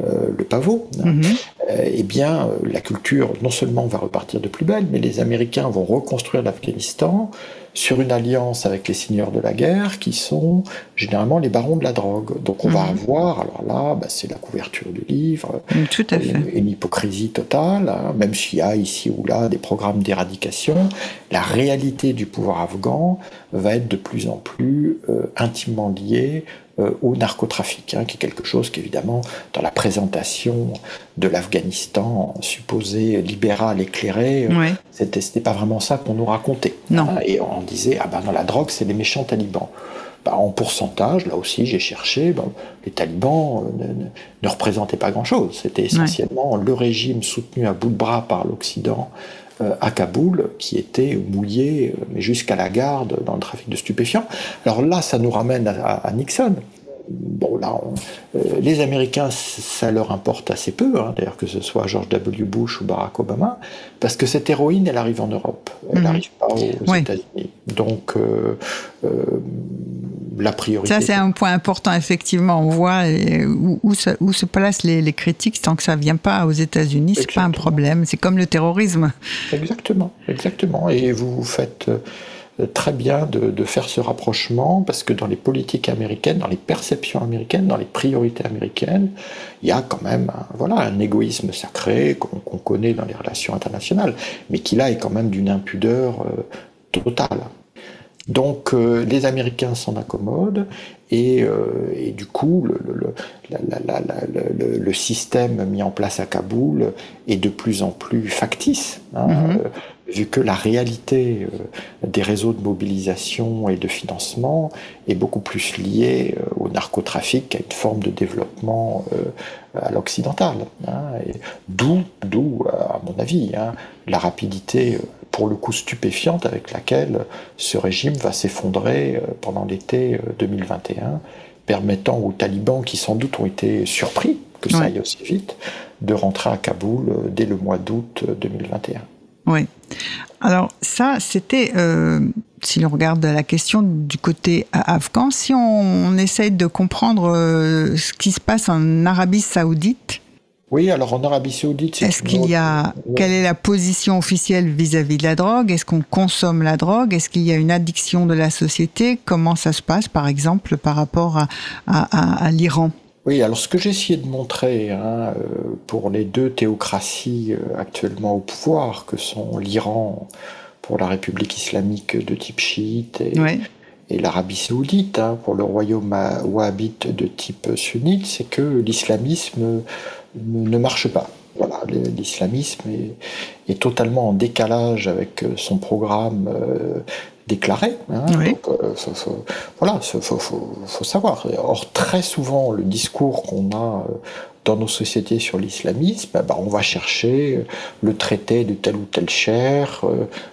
euh, euh, le pavot, mhm. euh, eh bien, la culture non seulement va repartir de plus belle, mais les Américains vont reconstruire l'Afghanistan sur une alliance avec les seigneurs de la guerre qui sont généralement les barons de la drogue. Donc on va mhm. avoir, alors là, bah, c'est la couverture du livre, mm, Tout à fait. Une, hypocrisie totale, hein, même s'il y a ici ou là des programmes d'éradication, la réalité du pouvoir afghan va être de plus en plus intimement liée euh, au narcotrafic, hein, qui est quelque chose qu'évidemment, dans la présentation de l'Afghanistan supposé libéral, éclairé, euh, c'était pas vraiment ça qu'on nous racontait. Non. Hein, et on disait, ah ben non, la drogue, c'est les méchants talibans. Bah, en pourcentage, là aussi j'ai cherché, les talibans euh, ne, représentaient pas grand-chose. C'était essentiellement le régime soutenu à bout de bras par l'Occident euh, à Kaboul qui était mouillé euh, mais jusqu'à la garde dans le trafic de stupéfiants. Alors là, ça nous ramène à, Nixon. Bon, là, euh, les Américains, ça leur importe assez peu, hein, d'ailleurs que ce soit George W. Bush ou Barack Obama, parce que cette héroïne, elle arrive en Europe, elle n'arrive mhm. pas aux États-Unis. Donc, la priorité. Ça, c'est un point important, effectivement. On voit où, se placent les, critiques tant que ça ne vient pas aux États-Unis. C'est pas un problème. C'est comme le terrorisme. Exactement, exactement. Et vous faites euh, très bien de, faire ce rapprochement parce que dans les politiques américaines, dans les perceptions américaines, dans les priorités américaines, il y a quand même un, voilà, un égoïsme sacré qu'on connaît dans les relations internationales, mais qui là est quand même d'une impudeur euh, totale. Donc euh, les Américains s'en accommodent et, euh, et, du coup le, le, la, le, le, système mis en place à Kaboul est de plus en plus factice, hein, mm-hmm. euh, vu que la réalité des réseaux de mobilisation et de financement est beaucoup plus liée au narcotrafic qu'à une forme de développement à l'occidental. Hein, d'où, d'où, à mon avis, hein, la rapidité pour le coup stupéfiante avec laquelle ce régime va s'effondrer pendant l'été 2021, permettant aux talibans, qui sans doute ont été surpris que ça aille aussi vite, de rentrer à Kaboul dès le mois d'août 2021. Oui. Alors ça, c'était, euh, si l'on regarde la question du côté afghan, si on, essaye de comprendre euh, ce qui se passe en Arabie saoudite. Oui, alors en Arabie saoudite, est-ce qu'il y a, quelle est la position officielle vis-à-vis de la drogue? Est-ce qu'on consomme la drogue? Est-ce qu'il y a une addiction de la société? Comment ça se passe, par exemple, par rapport à l'Iran? Oui, alors ce que j'ai essayé de montrer hein, euh, pour les deux théocraties euh, actuellement au pouvoir, que sont l'Iran pour la République islamique de type chiite et, l'Arabie saoudite hein, pour le royaume wahhabite de type sunnite, c'est que l'islamisme ne marche pas. Voilà, l'islamisme est, est, totalement en décalage avec son programme déclaré. Hein, donc, euh, voilà, faut, faut, savoir. Or, très souvent, le discours qu'on a euh, dans nos sociétés sur l'islamisme, ben, on va chercher euh, le traité de tel ou tel cher,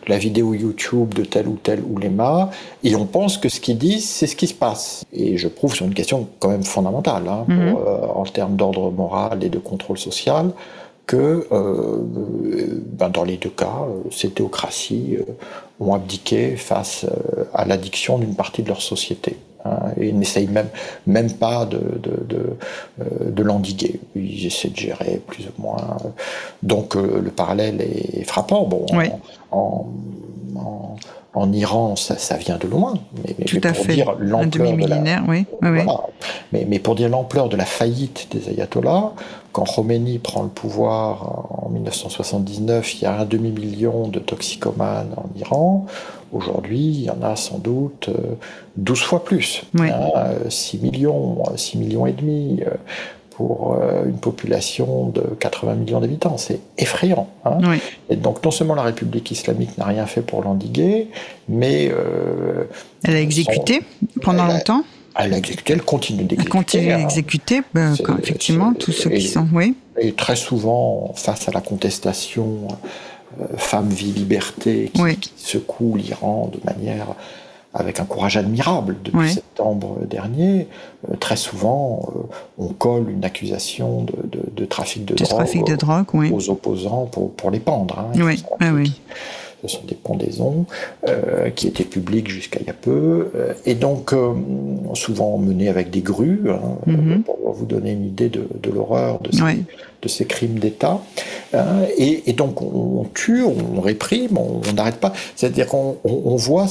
la vidéo YouTube de tel ou tel ouléma, et on pense que ce qu'ils disent, c'est ce qui se passe. Et je prouve sur une question quand même fondamentale, hein, mhm. en termes d'ordre moral et de contrôle social, que ben, dans les deux cas, ces théocraties ont abdiqué face euh, à l'addiction d'une partie de leur société. Hein, et n'essayent même, même pas de, de, de, euh, de l'endiguer. Ils essaient de gérer plus ou moins. Donc euh, le parallèle est frappant. Bon, en, en, en, Iran, ça, ça, vient de loin. Mais, Tout à pour fait. dire l'ampleur de la, oui. oui, Mais, mais, pour dire l'ampleur de la faillite des ayatollahs, quand Khomeini prend le pouvoir en 1979, il y a un demi-million de toxicomanes en Iran. Aujourd'hui, il y en a sans doute 12 euh, fois plus. 6 hein, millions, 6 millions et demi euh, pour euh, une population de 80 millions d'habitants. C'est effrayant. Hein. Et donc, non seulement la République islamique n'a rien fait pour l'endiguer, mais... Elle a exécuté pendant longtemps elle a exécuté, elle continue d'exécuter. Continue d'exécuter, ben, effectivement, tous ceux qui sont, oui. Et très souvent, face à la contestation euh, femme, vie, liberté, qui, secoue l'Iran de manière avec un courage admirable depuis septembre dernier, euh, très souvent, euh, on colle une accusation de, trafic de, drogue, trafic aux opposants pour, pour les pendre. Hein, oui, ah oui ce sont des pendaisons euh, qui étaient publiques jusqu'à il y a peu, euh, et donc euh, souvent menées avec des grues, hein, mhm. pour vous donner une idée de, l'horreur de, de, ces crimes d'État. Hein, et, donc on, tue, on réprime, on n'arrête pas. C'est-à-dire qu'on on, voit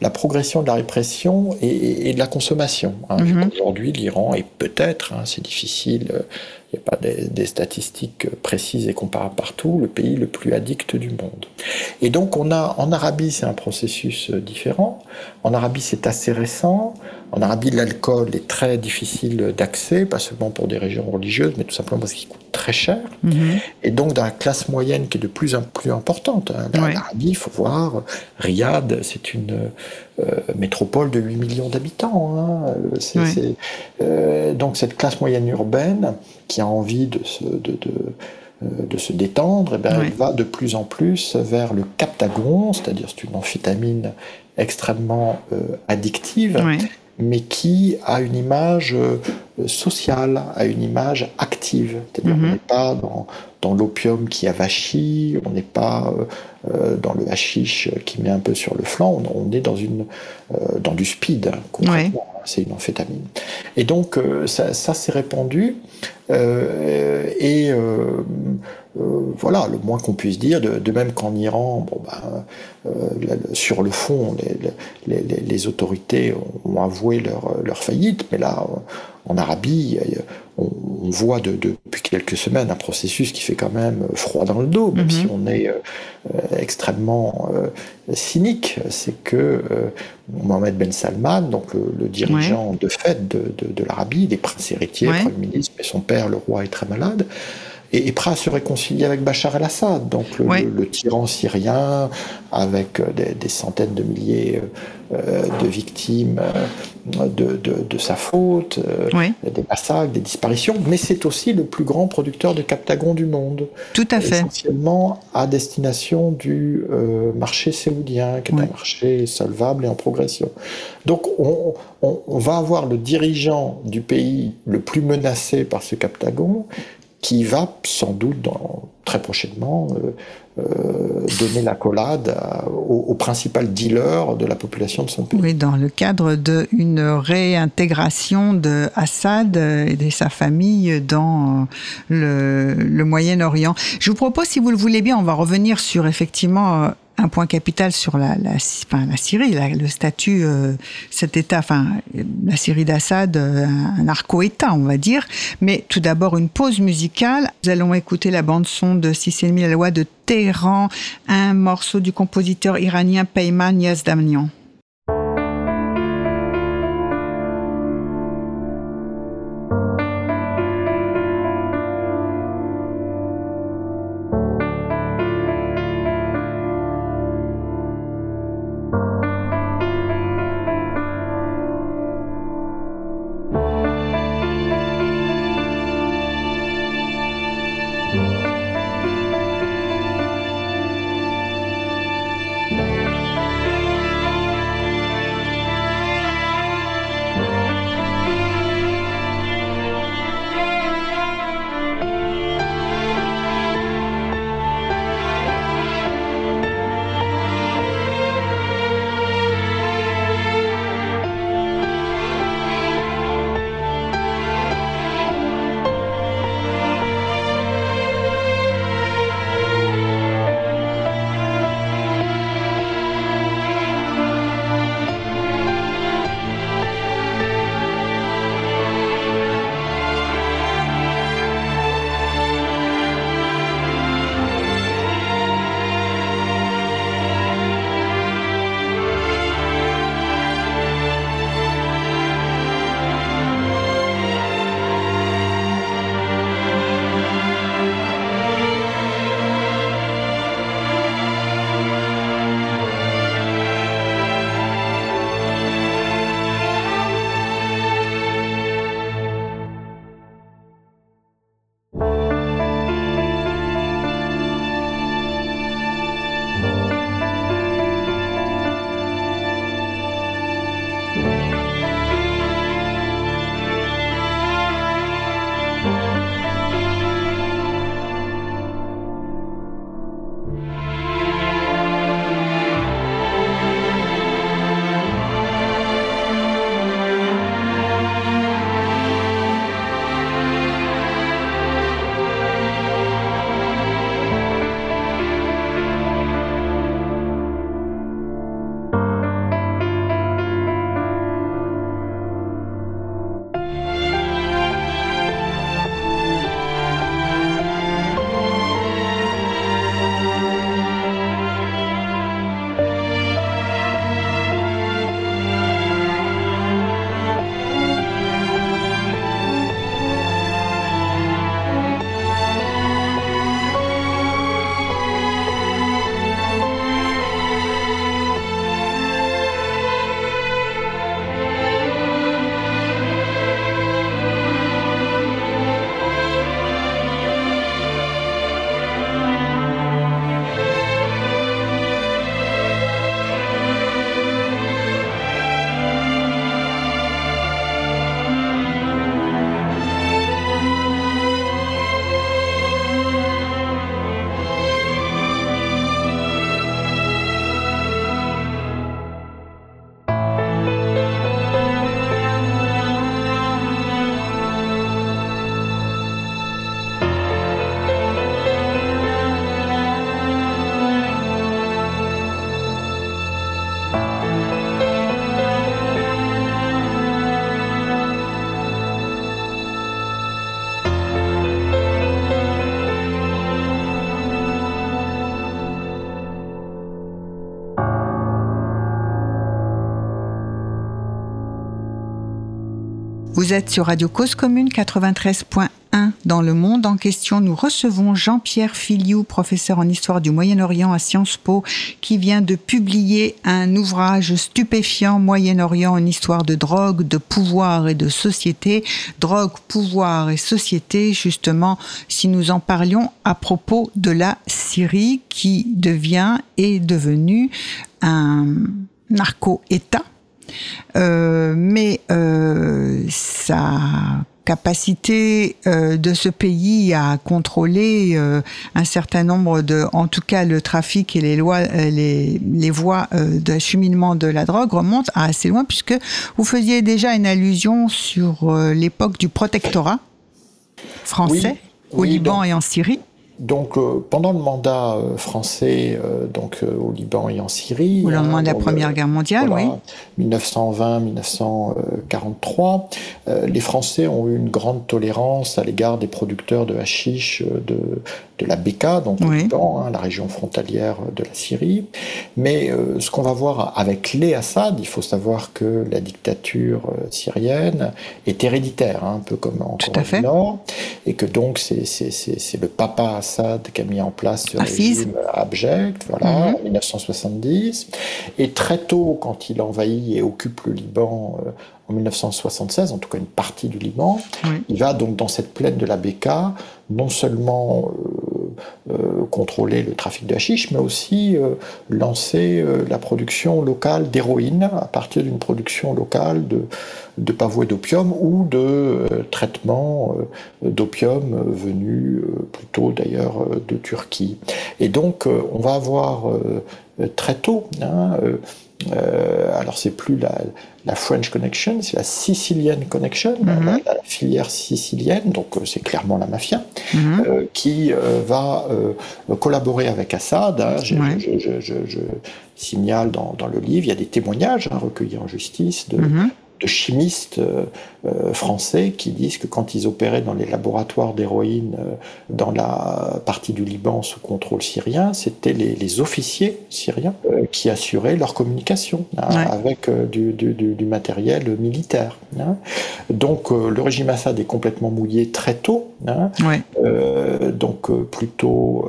la progression de la répression et, de la consommation. Hein. Mhm. Aujourd'hui, l'Iran est peut-être, c'est difficile il n'y a pas des, statistiques précises et comparables partout, le pays le plus addict du monde. Et donc on a en Arabie c'est un processus différent. En Arabie c'est assez récent. En Arabie l'alcool est très difficile d'accès, pas seulement pour des régions religieuses, mais tout simplement parce qu'il coûte très cher. Mhm. Et donc dans la classe moyenne qui est de plus en plus importante. Hein, en Arabie, il faut voir, Riyad, c'est une euh, métropole de 8 millions d'habitants. Hein. Euh, donc cette classe moyenne urbaine qui a envie de se, de, de, euh, de se détendre, eh bien, elle va de plus en plus vers le captagon, c'est-à-dire c'est une amphétamine extrêmement addictive, mais qui a une image sociale, a une image active. C'est-à-dire on mhm. n'est pas dans, dans l'opium qui avachit, on n'est pas euh, dans le hashish qui met un peu sur le flanc, on, est dans, une, euh, dans du speed, hein, concrètement. C'est une amphétamine. Et donc, euh, ça, ça s'est répandu. et voilà, le moins qu'on puisse dire, de, même qu'en Iran, bon, ben, sur le fond, les, les, les, autorités ont avoué leur, leur faillite, mais là, en Arabie, on, voit depuis quelques semaines un processus qui fait quand même froid dans le dos, même si mhm. on est euh, extrêmement euh, cynique. C'est que euh, Mohamed Ben Salman, donc le, dirigeant de fait de, l'Arabie, des princes héritiers, ouais. premier ministre, mais son père, le roi, est très malade, et est prêt à se réconcilier avec Bachar el-Assad, donc le, tyran syrien, avec des, centaines de milliers de victimes de, de sa faute, des massacres, des disparitions, mais c'est aussi le plus grand producteur de captagons du monde. Tout à fait. Essentiellement à destination du marché saoudien, qui est un marché solvable et en progression. Donc on, on, va avoir le dirigeant du pays le plus menacé par ce captagon qui va sans doute très prochainement euh, euh, donner la collade au, principal dealer de la population de son pays. Oui, dans le cadre d'une réintégration de Assad et de sa famille dans le, le Moyen-Orient. Je vous propose, si vous le voulez bien, on va revenir sur effectivement un point capital sur la, la, enfin, la Syrie, le statut, euh, cet État, enfin la Syrie d'Assad, euh, un, narco-État, on va dire. Mais tout d'abord une pause musicale. Nous allons écouter la bande son de 6,5 la loi de Téhéran, un morceau du compositeur iranien Peyman Yazdamnian. Vous êtes sur Radio Cause Commune 93.1 1 dans le monde en question. Nous recevons Jean-Pierre Filiou, professeur en histoire du Moyen-Orient à Sciences Po, qui vient de publier un ouvrage stupéfiant Moyen-Orient, une histoire de drogue, de pouvoir et de société. Drogue, pouvoir et société, justement, si nous en parlions à propos de la Syrie qui devient et est devenue un narco-État. Euh, mais euh, sa capacité euh, de ce pays à contrôler euh, un certain nombre de, en tout cas le trafic et les lois, euh, les, les voies d'acheminement de la drogue remontent à assez loin puisque vous faisiez déjà une allusion sur l'époque du protectorat français au Liban et en Syrie. Donc euh, pendant le mandat euh, français, euh, donc au Liban et en Syrie, au lendemain de la Première Guerre mondiale, oui, 1920-1943, les Français ont eu une grande tolérance à l'égard des producteurs de hashish de, de la Beka, donc au Liban, hein, la région frontalière de la Syrie. Mais ce qu'on va voir avec les Assad, il faut savoir que la dictature syrienne est héréditaire, hein, un peu comme en Corée du Nord, et que donc c'est le papa Assad qui a mis en place ce régime abject, voilà, mhm. en 1970. Et très tôt, quand il envahit et occupe le Liban euh, en 1976, en tout cas une partie du Liban, il va donc dans cette plaine de la Beka non seulement euh, contrôler le trafic de hashish, mais aussi euh, lancer la production locale d'héroïne à partir d'une production locale de, de pavois d'opium ou de traitement d'opium venu plutôt d'ailleurs de Turquie. Et donc on va avoir très tôt hein, euh, alors c'est plus la, la, French Connection, c'est la Sicilian Connection, mhm. la, filière sicilienne, donc euh, c'est clairement la mafia, mhm. euh, qui euh, va collaborer avec Assad. Hein. je, je, je, je, signale dans, dans, le livre, il y a des témoignages hein, recueillis en justice de, mhm de chimistes euh, euh, français qui disent que quand ils opéraient dans les laboratoires d'héroïne euh, dans la partie du Liban sous contrôle syrien, c'était les, officiers syriens qui assuraient leur communication hein, avec du, du, du, matériel militaire. Hein. Donc le régime Assad est complètement mouillé très tôt, hein. donc plutôt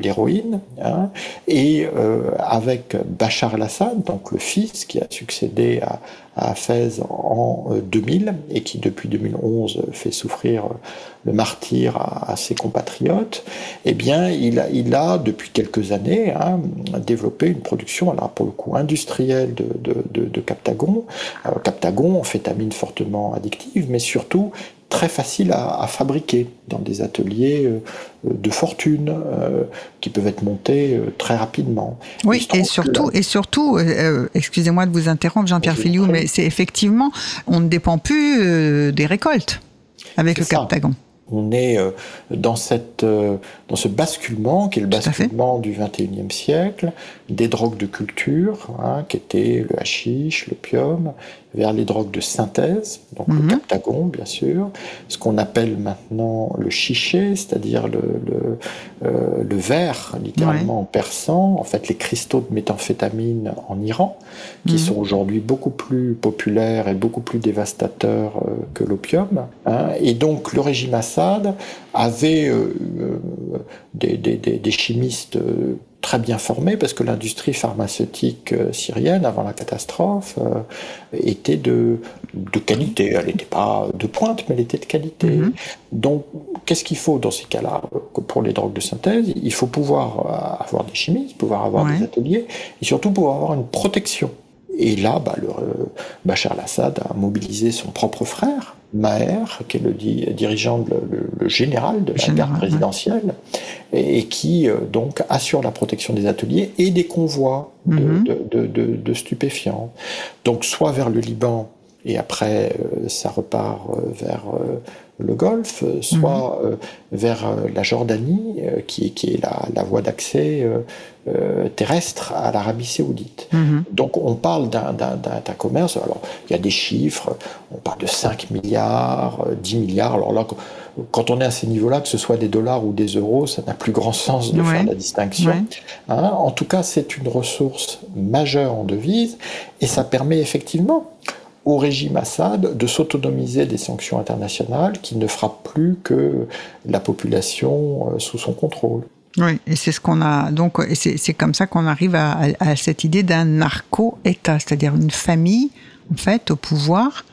l'héroïne, et avec Bachar al-Assad, donc le fils qui a succédé à, à Fès en 2000 euh, et qui depuis 2011 fait souffrir euh, le martyr à, ses compatriotes, eh bien il a, depuis quelques années hein, développé une production, alors pour le coup industrielle de, de, de, Captagon. Captagon, amphétamine fortement addictive, mais surtout très facile à, fabriquer dans des ateliers euh, de fortune euh, qui peuvent être montés euh, très rapidement. Oui, et surtout, et surtout, excusez-moi de vous interrompre, Jean-Pierre Filiou, mais c'est effectivement, on ne dépend plus des récoltes avec le Captagon. On est dans, cette, dans ce basculement qui est le basculement du 21e siècle, des drogues de culture, hein, qui étaient le hashish, l'opium, vers les drogues de synthèse, donc le mhm. captagon bien sûr, ce qu'on appelle maintenant le chiché, c'est-à-dire le, le, euh, le, verre, littéralement en persan, en fait les cristaux de méthamphétamine en Iran, qui mhm. sont aujourd'hui beaucoup plus populaires et beaucoup plus dévastateurs euh, que l'opium. Hein. Et donc le régime Assad avait euh, des, des, des, chimistes très bien formée parce que l'industrie pharmaceutique euh, syrienne avant la catastrophe euh, était de, de qualité. Elle n'était pas de pointe, mais elle était de qualité. Mhm. Donc, qu'est-ce qu'il faut dans ces cas-là pour les drogues de synthèse? Il faut pouvoir euh, avoir des chimistes, pouvoir avoir des ateliers et surtout pouvoir avoir une protection. Et là, bah, le, Bachar al-Assad a mobilisé son propre frère, Maher, qui est le dirigeant, le, général de la garde présidentielle, et, qui euh, donc assure la protection des ateliers et des convois de, stupéfiants. Donc soit vers le Liban, et après euh, ça repart euh, vers le Golfe, soit mhm. vers la Jordanie, qui, qui, est la, la voie d'accès terrestre à l'Arabie saoudite. Mhm. Donc on parle d'un commerce, alors il y a des chiffres, on parle de 5 milliards, 10 milliards, alors là quand on est à ces niveaux-là, que ce soit des dollars ou des euros, ça n'a plus grand sens de faire la distinction. Hein, en tout cas, c'est une ressource majeure en devise et ça permet effectivement au régime Assad de s'autonomiser des sanctions internationales qui ne frappent plus que la population euh, sous son contrôle. Oui, et c'est ce qu'on a donc, c'est comme ça qu'on arrive à, à, cette idée d'un narco-État, c'est-à-dire une famille en fait au pouvoir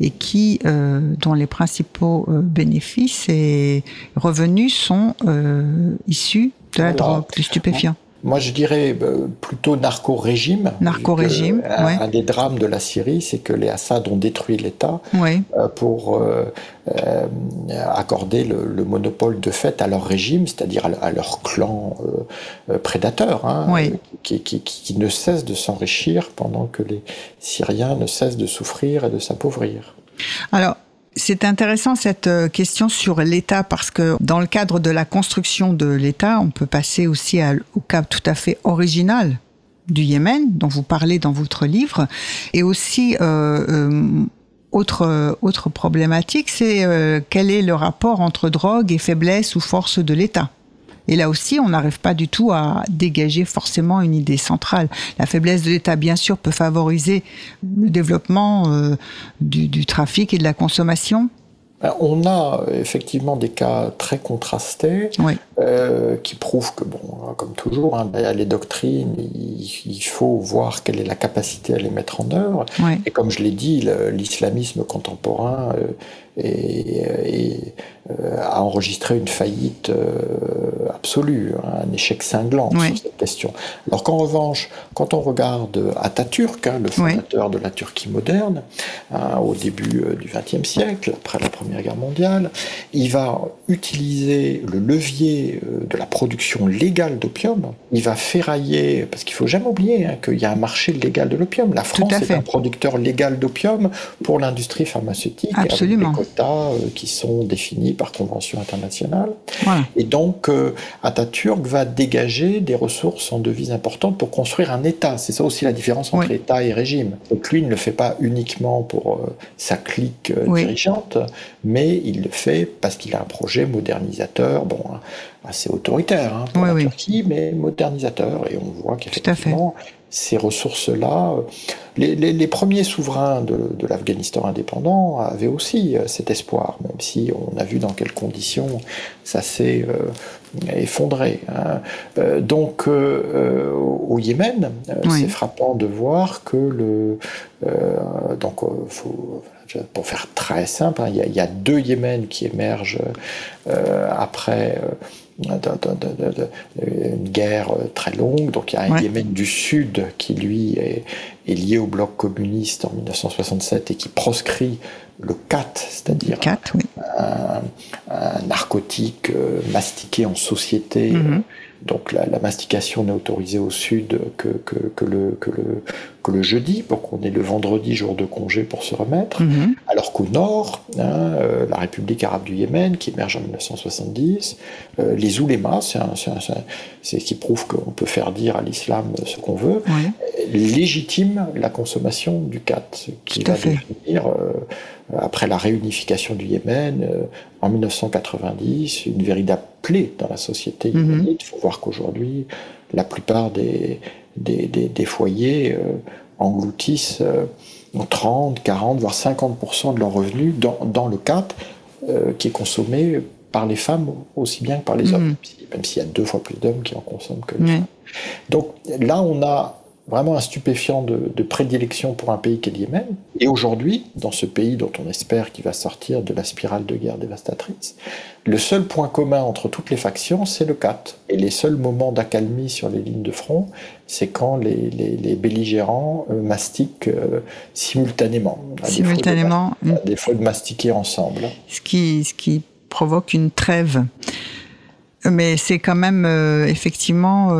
et qui euh, dont les principaux euh, bénéfices et revenus sont euh, issus de la drogue, du stupéfiant. Moi, je dirais euh, plutôt narco-régime. Narco-régime, un, un, des drames de la Syrie, c'est que les Assad ont détruit l'État euh, pour euh, accorder le, monopole de fait à leur régime, c'est-à-dire à, leur clan prédateur, hein, qui, qui, qui, ne cesse de s'enrichir pendant que les Syriens ne cessent de souffrir et de s'appauvrir. Alors, c'est intéressant cette euh, question sur l'État parce que dans le cadre de la construction de l'État, on peut passer aussi au cas tout à fait original du Yémen, dont vous parlez dans votre livre, et aussi euh, euh, autre autre problématique, c'est quel est le rapport entre drogue et faiblesse ou force de l'État? Et là aussi, on n'arrive pas du tout à dégager forcément une idée centrale. La faiblesse de l'État, bien sûr, peut favoriser le développement euh, du, du trafic et de la consommation, ben, on a effectivement des cas très contrastés euh, qui prouvent que, bon, comme toujours, hein, les doctrines, il, faut voir quelle est la capacité à les mettre en œuvre. Et comme je l'ai dit, l'islamisme contemporain euh, a enregistré une faillite euh, absolue, hein, un échec cinglant sur cette question. Alors qu'en revanche, quand on regarde Atatürk, hein, le fondateur de la Turquie moderne, au début du XXe siècle, après la Première Guerre mondiale, il va utiliser le levier euh, de la production légale d'opium. Il va ferrailler, parce qu'il faut jamais oublier hein, qu'il y a un marché légal de l'opium. La France est un producteur légal d'opium pour l'industrie pharmaceutique, Absolument. avec des quotas euh, qui sont définis par convention internationale. Et donc, euh, Atatürk va dégager des ressources en devises importantes pour construire un État. C'est ça aussi la différence entre État et régime. Donc lui, il ne le fait pas uniquement pour sa clique dirigeante, mais il le fait parce qu'il a un projet modernisateur, bon, hein, assez autoritaire hein, pour la Turquie, mais modernisateur. Et on voit qu'effectivement, ces ressources-là, euh, les, premiers souverains de, l'Afghanistan indépendant avaient aussi euh, cet espoir, même si on a vu dans quelles conditions ça s'est euh, effondré. Hein. donc, au Yémen, c'est frappant de voir que le. donc, faut, pour faire très simple, hein, il, y a, deux Yémen qui émergent après une guerre très longue. Donc il y a un Yémen du Sud qui, lui, est, lié au bloc communiste en 1967 et qui proscrit le cat, c'est-à-dire un, narcotique euh, mastiqué en société. Mm-hmm. Donc la, mastication n'est autorisée au sud que, que, le, que, le, que le jeudi, pour qu'on ait le vendredi jour de congé pour se remettre. Mhm. Alors qu'au nord, hein, euh, la République arabe du Yémen, qui émerge en 1970, euh, les oulémas, c'est ce qui prouve qu'on peut faire dire à l'islam ce qu'on veut, légitime la consommation du cat, qui va devenir, euh, après la réunification du Yémen, en 1990, une véritable plaie dans la société mhm. yéménite. Il faut voir qu'aujourd'hui, la plupart des, des, des, foyers euh, engloutissent 30, euh, 40, voire 50% de leurs revenus dans, dans le CAT euh, qui est consommé par les femmes aussi bien que par les hommes, mhm. même s'il y a deux fois plus d'hommes qui en consomment que les femmes. Donc là, on a vraiment un stupéfiant de, prédilection pour un pays qu'est le Yémen. Et aujourd'hui, dans ce pays dont on espère qu'il va sortir de la spirale de guerre dévastatrice, le seul point commun entre toutes les factions, c'est le CAT. Et les seuls moments d'accalmie sur les lignes de front, c'est quand les, belligérants euh, mastiquent euh, simultanément. simultanément. À des fois de mastiquer ensemble. Ce qui, ce qui provoque une trêve. Mais c'est quand même euh, effectivement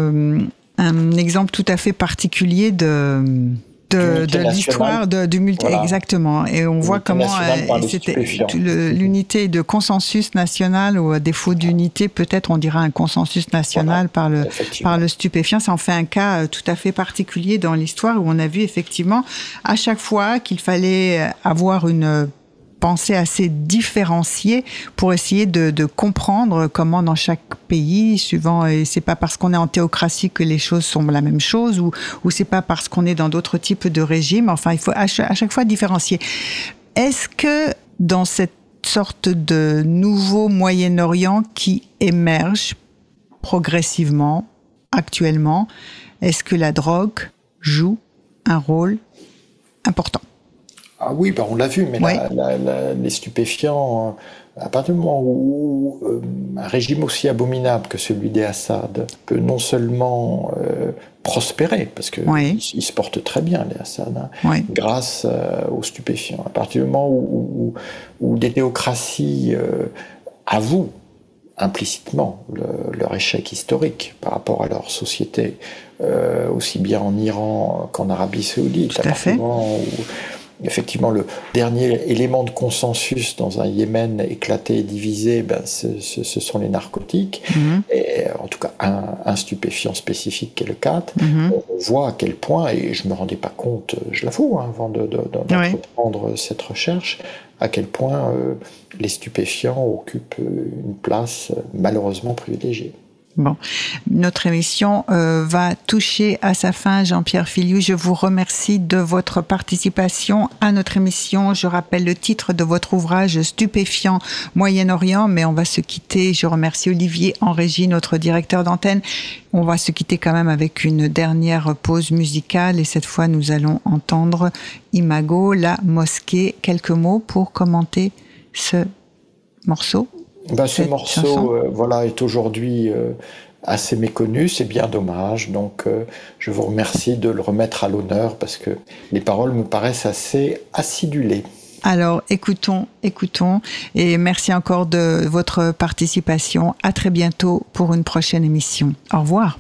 un exemple tout à fait particulier de de, l'histoire du multi exactement. Et on voit comment euh, c'était l'unité de consensus national ou à défaut d'unité peut-être on dira un consensus national par le par le stupéfiant. Ça en fait un cas euh, tout à fait particulier dans l'histoire où on a vu effectivement à chaque fois qu'il fallait avoir une pensée assez différenciée pour essayer de, comprendre comment dans chaque pays, suivant, et c'est pas parce qu'on est en théocratie que les choses sont la même chose, ou, ou c'est pas parce qu'on est dans d'autres types de régimes. Enfin, il faut à chaque fois différencier. Est-ce que dans cette sorte de nouveau Moyen-Orient qui émerge progressivement actuellement, est-ce que la drogue joue un rôle important? Ah oui, bah on l'a vu, mais les stupéfiants, à partir du moment où, euh, un régime aussi abominable que celui des Assad peut non seulement euh, prospérer, parce il se porte très bien, les Assad, hein, grâce euh, aux stupéfiants, à partir du moment où, où, des théocraties avouent implicitement leur échec historique par rapport à leur société, aussi bien en Iran qu'en Arabie saoudite, à, fait effectivement, le dernier élément de consensus dans un Yémen éclaté et divisé, ben, ce, sont les narcotiques, mhm. et en tout cas un, stupéfiant spécifique qui est le 4. Mhm. On voit à quel point, et je ne me rendais pas compte, je l'avoue, hein, avant d'entreprendre de, cette recherche, à quel point euh, les stupéfiants occupent une place malheureusement privilégiée. Bon, notre émission euh, va toucher à sa fin. Jean-Pierre Filiou, je vous remercie de votre participation à notre émission. Je rappelle le titre de votre ouvrage Stupéfiant Moyen-Orient, mais on va se quitter. Je remercie Olivier en régie, notre directeur d'antenne. On va se quitter quand même avec une dernière pause musicale et cette fois nous allons entendre Imago, la mosquée. Quelques mots pour commenter ce morceau ben, ce morceau euh, voilà, est aujourd'hui euh, assez méconnu, c'est bien dommage. Donc euh, je vous remercie de le remettre à l'honneur parce que les paroles me paraissent assez acidulées. Alors écoutons, écoutons et merci encore de votre participation. À très bientôt pour une prochaine émission. Au revoir.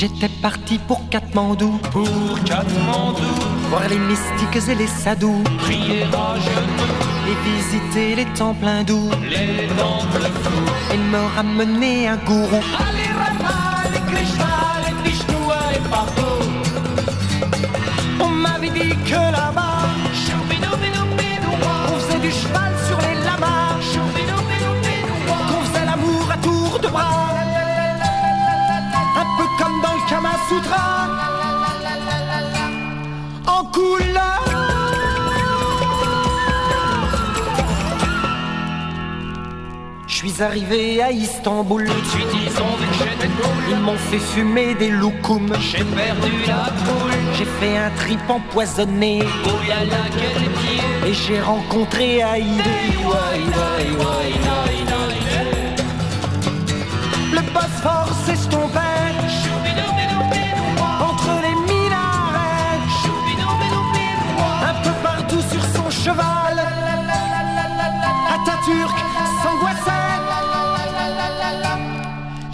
J'étais parti pour Katmandou, pour Katmandou, voir les mystiques et les sadous, prier à genoux, et visiter les temples hindous, les temples fous, et me ramener un gourou. Allez Rama, les Krishna, les Vishnu, les partout. On m'avait dit que là-bas, on faisait du cheval arrivé à Istanbul. Tout de suite, ils ont vu que j'étais cool. Ils m'ont fait fumer des loukoums. J'ai perdu la poule. J'ai fait un trip empoisonné. Oh y'a quel pied. Et j'ai rencontré Haïdé. Le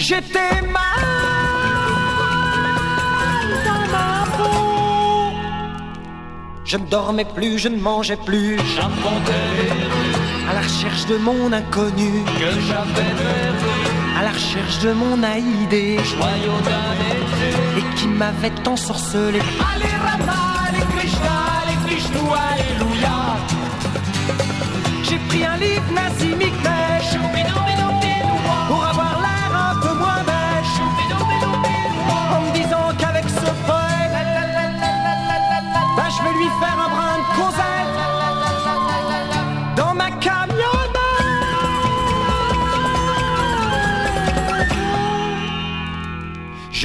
J'étais mal dans ma peau. Je ne dormais plus, je ne mangeais plus. Rues À la recherche de mon inconnu. que j'avais perdu. À la recherche de mon Haïdé. Joyau d'un. Et qui m'avait ensorcelé. Allez Rama, les Krishna, les Vishnu, Alléluia. J'ai pris un livre nazimique mèche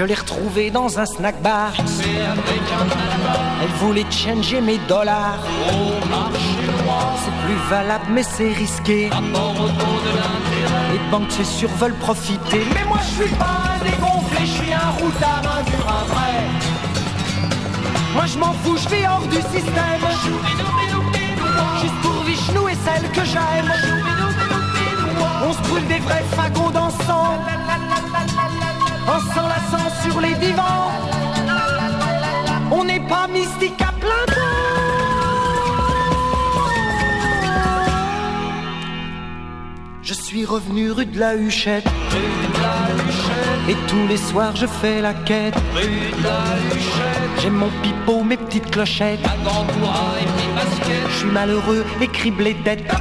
Je l'ai retrouvée dans un snack bar. Elle voulait changer mes dollars. C'est plus valable, mais c'est risqué. Les banques, c'est sûr, veulent profiter. Mais moi je suis pas un dégonflé, je suis un routard, un dur. Moi, je m'en fous, je vis hors du système. Juste pour Vishnu et celle que j'aime. On se brûle des vrais fagots d'encens en s'enlaçant sur les divans. On n'est pas mystique à plein temps. Je suis revenu rue de la Huchette. Et tous les soirs je fais la quête. J'ai mon pipeau, mes petites clochettes. Et mes baskets. Je suis malheureux et criblé d'être.